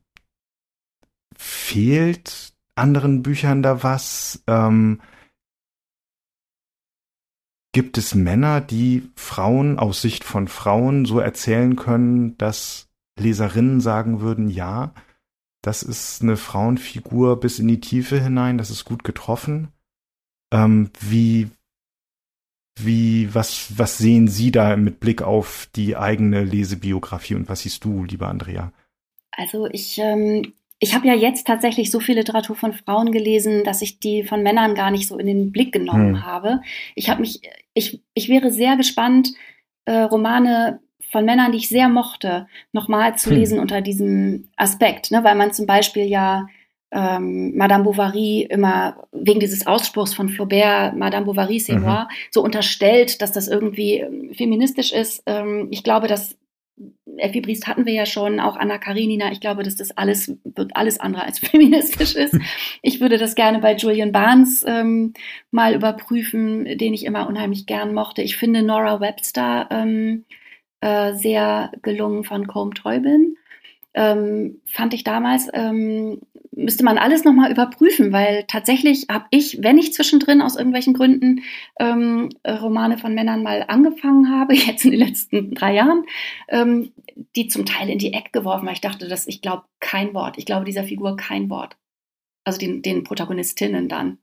fehlt anderen Büchern da was? Ähm, Gibt es Männer, die Frauen aus Sicht von Frauen so erzählen können, dass Leserinnen sagen würden, ja, das ist eine Frauenfigur bis in die Tiefe hinein, das ist gut getroffen? Ähm, wie, wie, was, was sehen Sie da mit Blick auf die eigene Lesebiografie und was siehst du, liebe Andrea? Also ich ähm, ich habe ja jetzt tatsächlich so viel Literatur von Frauen gelesen, dass ich die von Männern gar nicht so in den Blick genommen hm. habe. Ich habe mich, ich, ich wäre sehr gespannt, äh, Romane von Männern, die ich sehr mochte, nochmal zu hm. lesen unter diesem Aspekt, ne? weil man zum Beispiel ja ähm, Madame Bovary immer wegen dieses Ausspruchs von Flaubert, Madame Bovary, c'est mhm. moi, so unterstellt, dass das irgendwie ähm, feministisch ist. Ähm, ich glaube, dass Effi Briest hatten wir ja schon, auch Anna Karenina. Ich glaube, dass das alles wird alles andere als (laughs) feministisch ist. Ich würde das gerne bei Julian Barnes ähm, mal überprüfen, den ich immer unheimlich gern mochte. Ich finde Nora Webster ähm, äh, sehr gelungen von Combe Teubin ähm, fand ich damals, ähm, müsste man alles nochmal überprüfen, weil tatsächlich habe ich, wenn ich zwischendrin aus irgendwelchen Gründen ähm, Romane von Männern mal angefangen habe, (laughs) jetzt in den letzten drei Jahren, ähm, die zum Teil in die Ecke geworfen, weil ich dachte, dass ich glaube kein Wort, ich glaube dieser Figur kein Wort. Also den, den Protagonistinnen dann.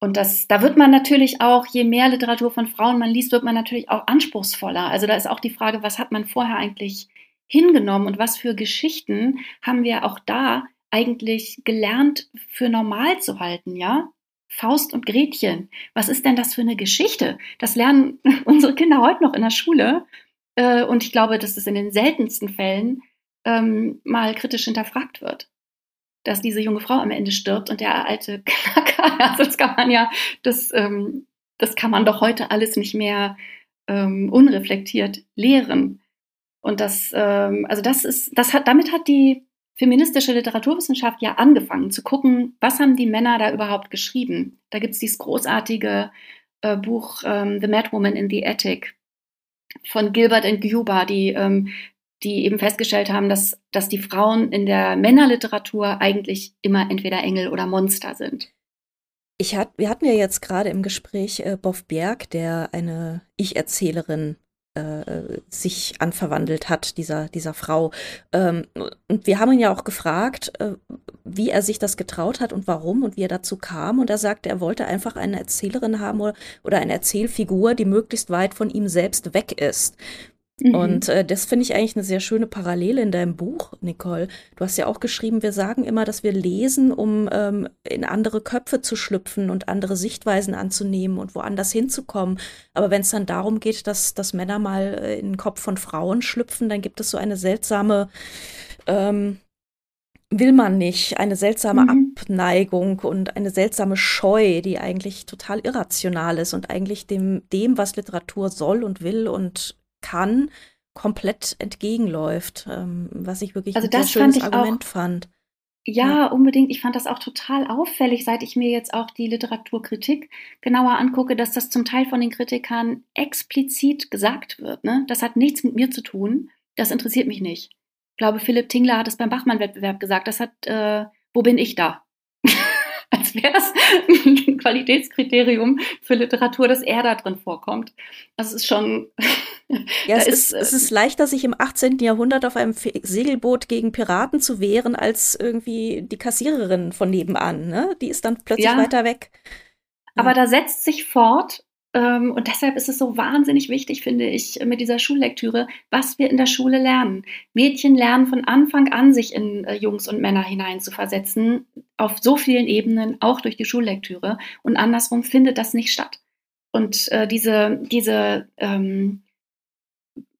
Und das, da wird man natürlich auch, je mehr Literatur von Frauen man liest, wird man natürlich auch anspruchsvoller. Also da ist auch die Frage, was hat man vorher eigentlich hingenommen und was für Geschichten haben wir auch da eigentlich gelernt für normal zu halten, ja? Faust und Gretchen. Was ist denn das für eine Geschichte? Das lernen (laughs) unsere Kinder heute noch in der Schule. Äh, und ich glaube, dass es in den seltensten Fällen ähm, mal kritisch hinterfragt wird. Dass diese junge Frau am Ende stirbt und der alte (laughs) Knacker, also das kann man ja, das, ähm, das kann man doch heute alles nicht mehr ähm, unreflektiert lehren. Und das, ähm, also das ist, das hat, damit hat die feministische Literaturwissenschaft ja angefangen zu gucken, was haben die Männer da überhaupt geschrieben. Da gibt es dieses großartige äh, Buch ähm, The Madwoman in the Attic von Gilbert und Guba, die, ähm, die eben festgestellt haben, dass, dass die Frauen in der Männerliteratur eigentlich immer entweder Engel oder Monster sind. Ich hat, wir hatten ja jetzt gerade im Gespräch äh, Boff Berg, der eine Ich-Erzählerin äh, sich anverwandelt hat, dieser, dieser Frau. Ähm, und wir haben ihn ja auch gefragt, äh, wie er sich das getraut hat und warum und wie er dazu kam. Und er sagte, er wollte einfach eine Erzählerin haben oder, oder eine Erzählfigur, die möglichst weit von ihm selbst weg ist. Mhm. Und äh, das finde ich eigentlich eine sehr schöne Parallele in deinem Buch, Nicole. Du hast ja auch geschrieben, wir sagen immer, dass wir lesen, um ähm, in andere Köpfe zu schlüpfen und andere Sichtweisen anzunehmen und woanders hinzukommen. Aber wenn es dann darum geht, dass, dass Männer mal äh, in den Kopf von Frauen schlüpfen, dann gibt es so eine seltsame ähm, will man nicht, eine seltsame mhm. Abneigung und eine seltsame Scheu, die eigentlich total irrational ist und eigentlich dem, dem, was Literatur soll und will und kann, komplett entgegenläuft, ähm, was ich wirklich also ein sehr schönes Argument auch, fand. Ja, unbedingt. Ich fand das auch total auffällig, seit ich mir jetzt auch die Literaturkritik genauer angucke, dass das zum Teil von den Kritikern explizit gesagt wird. Ne? Das hat nichts mit mir zu tun. Das interessiert mich nicht. Ich glaube, Philipp Tingler hat es beim Bachmann-Wettbewerb gesagt. Das hat, äh, wo bin ich da? (laughs) Als wäre es ein Qualitätskriterium für Literatur, dass er da drin vorkommt. Das ist schon (laughs) Ja, es ist, es ist leichter, sich im 18. Jahrhundert auf einem Segelboot gegen Piraten zu wehren, als irgendwie die Kassiererin von nebenan. Ne? Die ist dann plötzlich ja. weiter weg. Aber da setzt sich fort, ähm, und deshalb ist es so wahnsinnig wichtig, finde ich, mit dieser Schullektüre, was wir in der Schule lernen. Mädchen lernen von Anfang an, sich in äh, Jungs und Männer hineinzuversetzen, auf so vielen Ebenen, auch durch die Schullektüre. Und andersrum findet das nicht statt. Und äh, diese, diese ähm,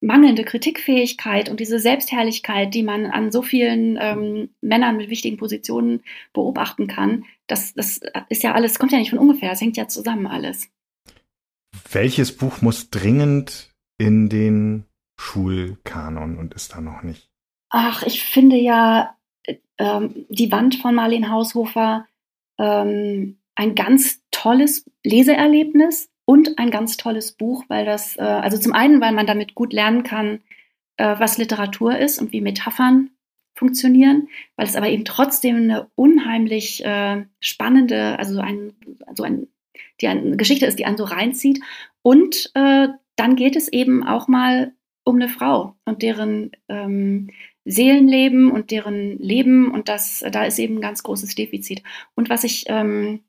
mangelnde Kritikfähigkeit und diese Selbstherrlichkeit, die man an so vielen ähm, Männern mit wichtigen Positionen beobachten kann, das, das ist ja alles, kommt ja nicht von ungefähr, es hängt ja zusammen alles. Welches Buch muss dringend in den Schulkanon und ist da noch nicht? Ach, ich finde ja ähm, Die Wand von Marlene Haushofer ähm, ein ganz tolles Leseerlebnis und ein ganz tolles Buch, weil das, äh, also zum einen, weil man damit gut lernen kann, äh, was Literatur ist und wie Metaphern funktionieren, weil es aber eben trotzdem eine unheimlich äh, spannende, also ein, so ein, die eine Geschichte ist, die einen so reinzieht. Und äh, dann geht es eben auch mal um eine Frau und deren ähm, Seelenleben und deren Leben und das, da ist eben ein ganz großes Defizit. Und was ich ähm,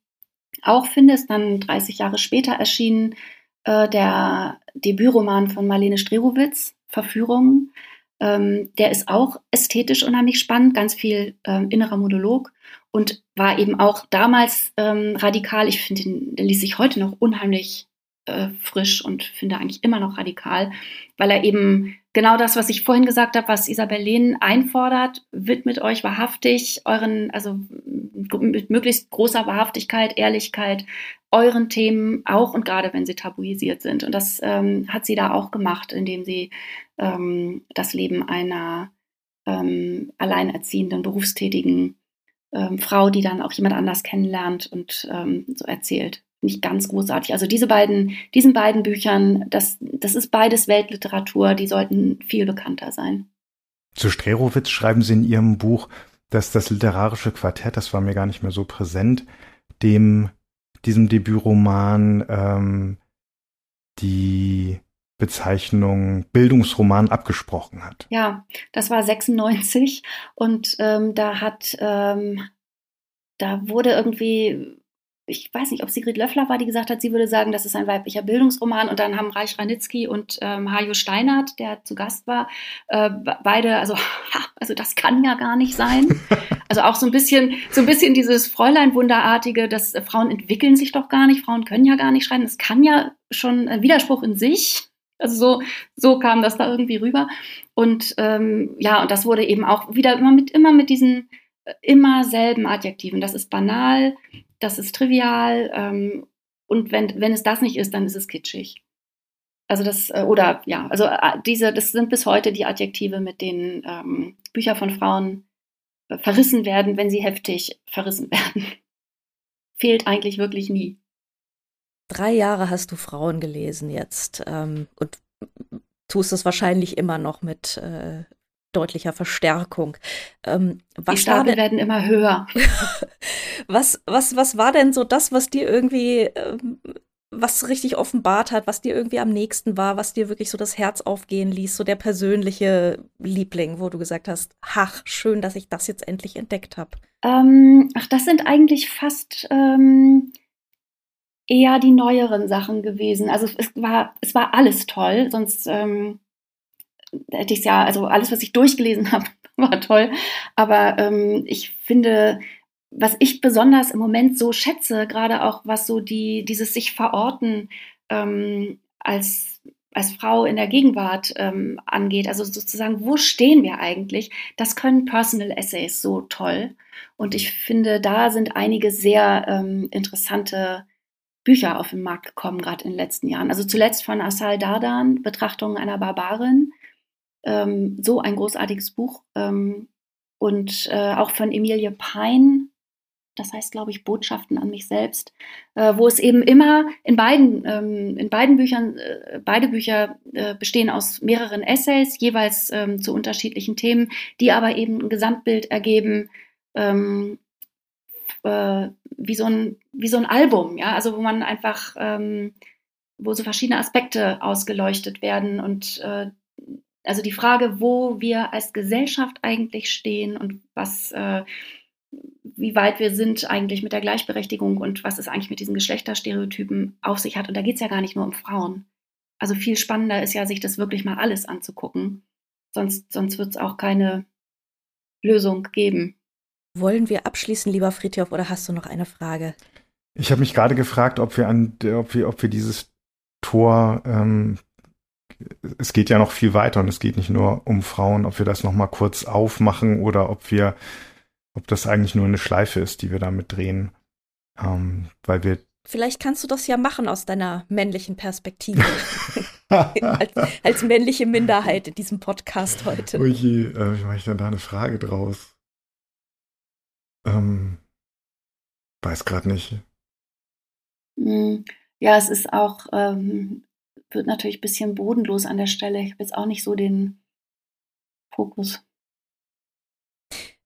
auch finde, ist dann 30 Jahre später erschienen äh, der Debütroman von Marlene Strerowitz, Verführung. Ähm, der ist auch ästhetisch unheimlich spannend, ganz viel ähm, innerer Monolog und war eben auch damals ähm, radikal. Ich finde, den, den ließ sich heute noch unheimlich äh, frisch und finde eigentlich immer noch radikal, weil er eben genau das, was ich vorhin gesagt habe, was Isabel Lehn einfordert, widmet euch wahrhaftig euren, also mit möglichst großer Wahrhaftigkeit, Ehrlichkeit, euren Themen auch und gerade wenn sie tabuisiert sind. Und das ähm, hat sie da auch gemacht, indem sie ähm, das Leben einer ähm, alleinerziehenden, berufstätigen ähm, Frau, die dann auch jemand anders kennenlernt und ähm, so erzählt nicht ganz großartig. Also diese beiden, diesen beiden Büchern, das, das ist beides Weltliteratur, die sollten viel bekannter sein. Zu Strerowitz schreiben Sie in Ihrem Buch, dass das literarische Quartett, das war mir gar nicht mehr so präsent, dem diesem Debütroman ähm, die Bezeichnung Bildungsroman abgesprochen hat. Ja, das war 96 und ähm, da hat ähm, da wurde irgendwie ich weiß nicht, ob Sigrid Löffler war, die gesagt hat, sie würde sagen, das ist ein weiblicher Bildungsroman. Und dann haben Reich Ranitzky und ähm, Hajo Steinert, der zu Gast war, äh, beide, also, (laughs) also das kann ja gar nicht sein. (laughs) Also auch so ein bisschen, so ein bisschen dieses Fräulein-Wunderartige, dass äh, Frauen entwickeln sich doch gar nicht, Frauen können ja gar nicht schreiben. Das kann ja schon ein Widerspruch in sich. Also so, so kam das da irgendwie rüber. Und ähm, ja, und das wurde eben auch wieder immer mit, immer mit diesen äh, immer selben Adjektiven. Das ist banal, das ist trivial ähm, und wenn, wenn es das nicht ist, dann ist es kitschig. Also das, äh, oder ja, also äh, diese, das sind bis heute die Adjektive, mit denen ähm, Bücher von Frauen äh, verrissen werden, wenn sie heftig verrissen (laughs) werden. Fehlt eigentlich wirklich nie. Drei Jahre hast du Frauen gelesen jetzt ähm, und tust es wahrscheinlich immer noch mit äh, deutlicher Verstärkung. Ähm, Die Stapel werden immer höher. (laughs) was, was, was war denn so das, was dir irgendwie, ähm, was richtig offenbart hat, was dir irgendwie am nächsten war, was dir wirklich so das Herz aufgehen ließ, so der persönliche Liebling, wo du gesagt hast, ach, schön, dass ich das jetzt endlich entdeckt habe? Ähm, ach, das sind eigentlich fast ähm, eher die neueren Sachen gewesen. Also es war, es war alles toll, sonst ähm, hätte ich es ja, also alles, was ich durchgelesen (laughs) habe, war toll. Aber ähm, ich finde, was ich besonders im Moment so schätze, gerade auch was so die, dieses sich verorten ähm, als, als Frau in der Gegenwart ähm, angeht, also sozusagen, wo stehen wir eigentlich? Das können Personal Essays so toll. Und ich finde, da sind einige sehr ähm, interessante Bücher auf den Markt gekommen, gerade in den letzten Jahren. Also zuletzt von Asal Dardan, Betrachtungen einer Barbarin, ähm, so ein großartiges Buch. Ähm, und äh, auch von Emilie Pein, das heißt, glaube ich, Botschaften an mich selbst, äh, wo es eben immer in beiden, ähm, in beiden Büchern, äh, beide Bücher äh, bestehen aus mehreren Essays, jeweils ähm, zu unterschiedlichen Themen, die aber eben ein Gesamtbild ergeben, ähm, äh, wie, so ein, wie so ein Album, ja, also wo man einfach, ähm, wo so verschiedene Aspekte ausgeleuchtet werden und äh, also die Frage, wo wir als Gesellschaft eigentlich stehen und was äh, wie weit wir sind eigentlich mit der Gleichberechtigung und was es eigentlich mit diesen Geschlechterstereotypen auf sich hat. Und da geht es ja gar nicht nur um Frauen. Also viel spannender ist ja, sich das wirklich mal alles anzugucken. Sonst, sonst wird es auch keine Lösung geben. Wollen wir abschließen, lieber Friedhof, oder hast du noch eine Frage? Ich habe mich gerade gefragt, ob wir an, ob wir, ob wir dieses Tor, ähm, es geht ja noch viel weiter und es geht nicht nur um Frauen, ob wir das noch mal kurz aufmachen oder ob wir ob das eigentlich nur eine Schleife ist, die wir damit drehen. Ähm, weil wir. Vielleicht kannst du das ja machen aus deiner männlichen Perspektive. (laughs) als, als, männliche Minderheit in diesem Podcast heute. Ui, äh, wie mache ich denn da eine Frage draus? Ähm, weiß gerade nicht. Hm, ja, es ist auch, ähm, wird natürlich ein bisschen bodenlos an der Stelle. Ich habe jetzt auch nicht so den Fokus.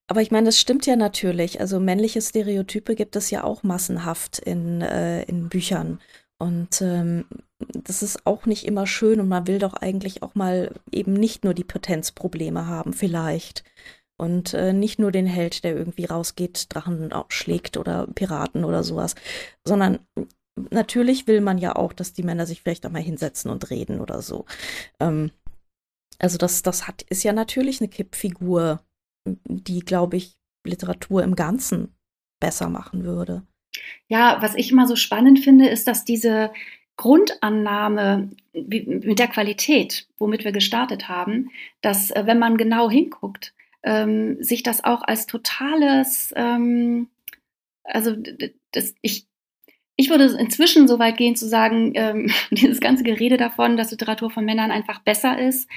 Aber ich meine, das stimmt ja natürlich. Also männliche Stereotype gibt es ja auch massenhaft in, äh, in Büchern. Und ähm, das ist auch nicht immer schön und man will doch eigentlich auch mal eben nicht nur die Potenzprobleme haben, vielleicht. Und äh, nicht nur den Held, der irgendwie rausgeht, Drachen schlägt oder Piraten oder sowas, sondern natürlich will man ja auch, dass die Männer sich vielleicht auch mal hinsetzen und reden oder so. Ähm, also das, das hat, ist ja natürlich eine Kippfigur die, glaube ich, Literatur im Ganzen besser machen würde. Ja, was ich immer so spannend finde, ist, dass diese Grundannahme mit der Qualität, womit wir gestartet haben, dass, äh, wenn man genau hinguckt, ähm, sich das auch als totales, ähm, also das, ich, ich würde inzwischen so weit gehen zu sagen, ähm, (laughs) dieses ganze Gerede davon, dass Literatur von Männern einfach besser ist,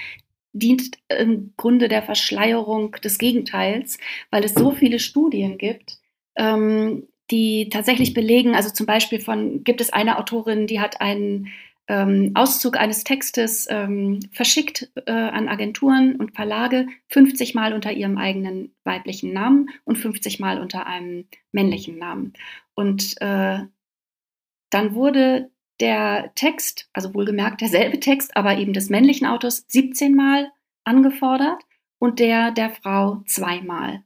dient im Grunde der Verschleierung des Gegenteils, weil es so viele Studien gibt, ähm, die tatsächlich belegen, also zum Beispiel von, gibt es eine Autorin, die hat einen ähm, Auszug eines Textes ähm, verschickt äh, an Agenturen und Verlage, 50 Mal unter ihrem eigenen weiblichen Namen und 50 Mal unter einem männlichen Namen. Und äh, dann wurde der Text, also wohlgemerkt derselbe Text, aber eben des männlichen Autors 17 Mal angefordert und der der Frau zweimal.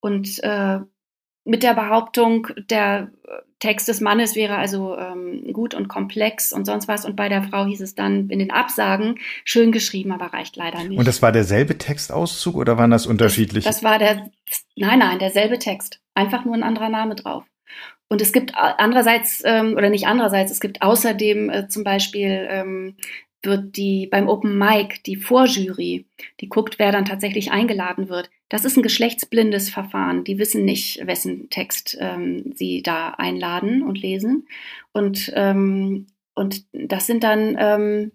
Und äh, mit der Behauptung, der Text des Mannes wäre also ähm, gut und komplex und sonst was. Und bei der Frau hieß es dann in den Absagen, schön geschrieben, aber reicht leider nicht. Und das war derselbe Textauszug oder waren das unterschiedliche? Das, das war der, nein, nein, derselbe Text. Einfach nur ein anderer Name drauf. Und es gibt andererseits, ähm, oder nicht andererseits, es gibt außerdem äh, zum Beispiel ähm, wird die beim Open Mic die Vorjury, die guckt, wer dann tatsächlich eingeladen wird. Das ist ein geschlechtsblindes Verfahren. Die wissen nicht, wessen Text ähm, sie da einladen und lesen. Und, ähm, und das sind dann, ähm,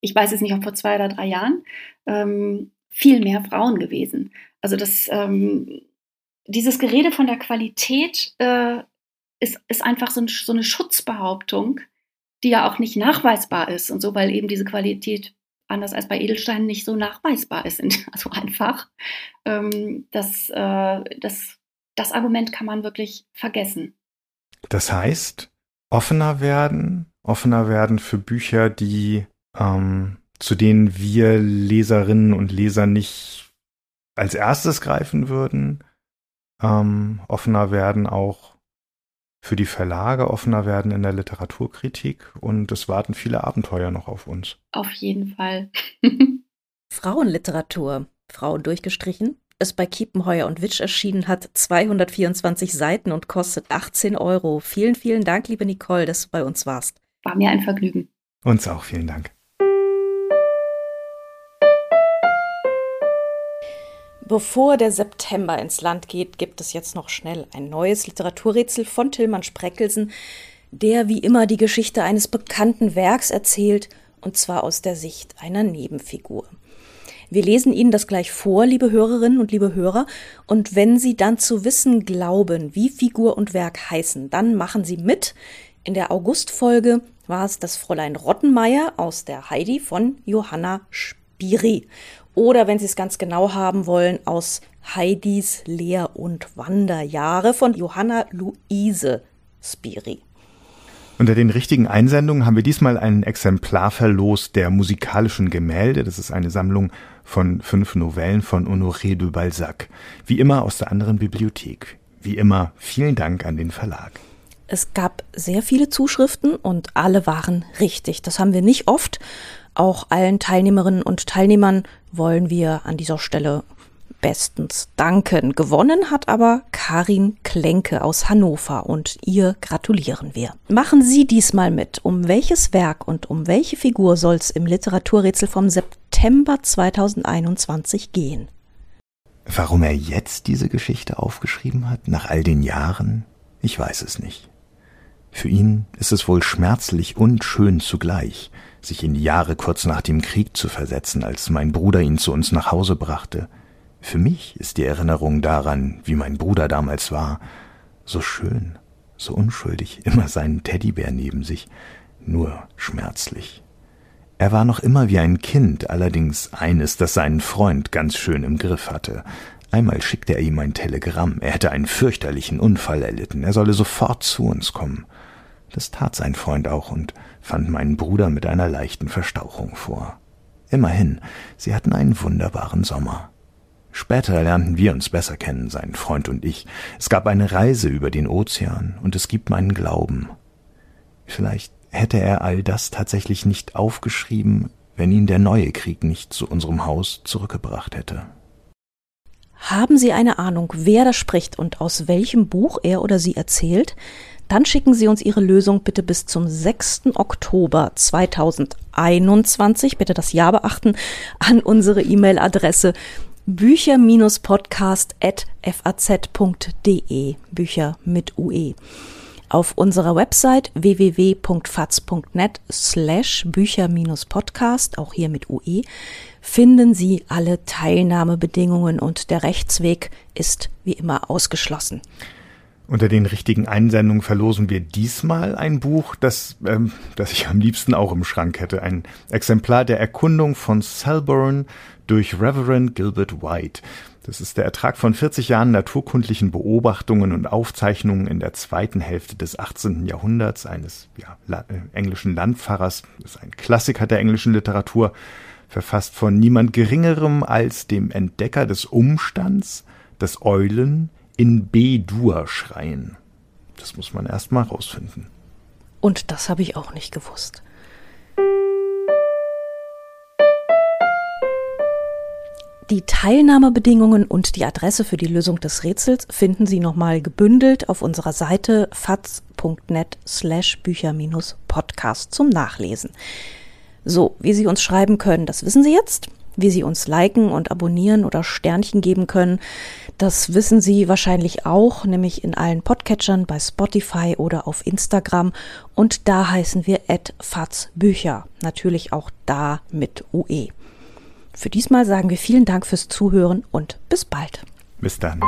ich weiß jetzt nicht, ob vor zwei oder drei Jahren, ähm, viel mehr Frauen gewesen. Also das, ähm, dieses Gerede von der Qualität äh, ist, ist einfach so, ein, so eine Schutzbehauptung, die ja auch nicht nachweisbar ist und so, weil eben diese Qualität anders als bei Edelsteinen nicht so nachweisbar ist, (laughs) also einfach. Ähm, das, äh, das, das Argument kann man wirklich vergessen. Das heißt, offener werden, offener werden für Bücher, die ähm, zu denen wir Leserinnen und Leser nicht als erstes greifen würden, ähm, offener werden auch für die Verlage offener werden in der Literaturkritik und es warten viele Abenteuer noch auf uns. Auf jeden Fall. (laughs) Frauenliteratur, Frauen durchgestrichen, ist bei Kiepenheuer und Witsch erschienen, hat 224 Seiten und kostet 18 Euro. Vielen, vielen Dank, liebe Nicole, dass du bei uns warst. War mir ein Vergnügen. Uns auch, vielen Dank. Bevor der September ins Land geht, gibt es jetzt noch schnell ein neues Literaturrätsel von Tillmann Spreckelsen, der wie immer die Geschichte eines bekannten Werks erzählt, und zwar aus der Sicht einer Nebenfigur. Wir lesen Ihnen das gleich vor, liebe Hörerinnen und liebe Hörer. Und wenn Sie dann zu wissen glauben, wie Figur und Werk heißen, dann machen Sie mit. In der Augustfolge war es das Fräulein Rottenmeier aus der Heidi von Johanna Spiri. Oder wenn Sie es ganz genau haben wollen, aus Heidis Lehr- und Wanderjahre von Johanna Luise Spiri. Unter den richtigen Einsendungen haben wir diesmal ein Exemplar verlost der musikalischen Gemälde. Das ist eine Sammlung von fünf Novellen von Honoré de Balzac. Wie immer aus der anderen Bibliothek. Wie immer vielen Dank an den Verlag. Es gab sehr viele Zuschriften und alle waren richtig. Das haben wir nicht oft. Auch allen Teilnehmerinnen und Teilnehmern wollen wir an dieser Stelle bestens danken. Gewonnen hat aber Karin Klenke aus Hannover und ihr gratulieren wir. Machen Sie diesmal mit. Um welches Werk und um welche Figur soll es im Literaturrätsel vom September 2021 gehen? Warum er jetzt diese Geschichte aufgeschrieben hat, nach all den Jahren, ich weiß es nicht. Für ihn ist es wohl schmerzlich und schön zugleich, sich in die Jahre kurz nach dem Krieg zu versetzen, als mein Bruder ihn zu uns nach Hause brachte, für mich ist die Erinnerung daran, wie mein Bruder damals war, so schön, so unschuldig, (laughs) immer seinen Teddybär neben sich, nur schmerzlich. Er war noch immer wie ein Kind, allerdings eines, das seinen Freund ganz schön im Griff hatte. Einmal schickte er ihm ein Telegramm, er hätte einen fürchterlichen Unfall erlitten, er solle sofort zu uns kommen. Das tat sein Freund auch und fand meinen Bruder mit einer leichten Verstauchung vor. Immerhin, sie hatten einen wunderbaren Sommer. Später lernten wir uns besser kennen, sein Freund und ich. Es gab eine Reise über den Ozean und es gibt meinen Glauben. Vielleicht hätte er all das tatsächlich nicht aufgeschrieben, wenn ihn der neue Krieg nicht zu unserem Haus zurückgebracht hätte. Haben Sie eine Ahnung, wer da spricht und aus welchem Buch er oder sie erzählt? Dann schicken Sie uns Ihre Lösung bitte bis zum 6. Oktober 2021, bitte das Jahr beachten, an unsere E-Mail-Adresse bücher-podcast.faz.de, Bücher mit UE. Auf unserer Website www.faz.net slash Bücher-Podcast, auch hier mit UE, finden Sie alle Teilnahmebedingungen und der Rechtsweg ist wie immer ausgeschlossen. Unter den richtigen Einsendungen verlosen wir diesmal ein Buch, das, ähm, das ich am liebsten auch im Schrank hätte. Ein Exemplar der Erkundung von Selborne durch Reverend Gilbert White. Das ist der Ertrag von 40 Jahren naturkundlichen Beobachtungen und Aufzeichnungen in der zweiten Hälfte des 18. Jahrhunderts eines ja, la äh, englischen Landpfarrers. Das ist ein Klassiker der englischen Literatur, verfasst von niemand Geringerem als dem Entdecker des Umstands, dass Eulen in B-Dur schreien. Das muss man erst mal rausfinden. Und das habe ich auch nicht gewusst. Die Teilnahmebedingungen und die Adresse für die Lösung des Rätsels finden Sie nochmal gebündelt auf unserer Seite faz.net slash Bücher-Podcast zum Nachlesen. So, wie Sie uns schreiben können, das wissen Sie jetzt. Wie Sie uns liken und abonnieren oder Sternchen geben können, das wissen Sie wahrscheinlich auch, nämlich in allen Podcatchern bei Spotify oder auf Instagram. Und da heißen wir Bücher. Natürlich auch da mit UE. Für diesmal sagen wir vielen Dank fürs Zuhören und bis bald. Bis dann.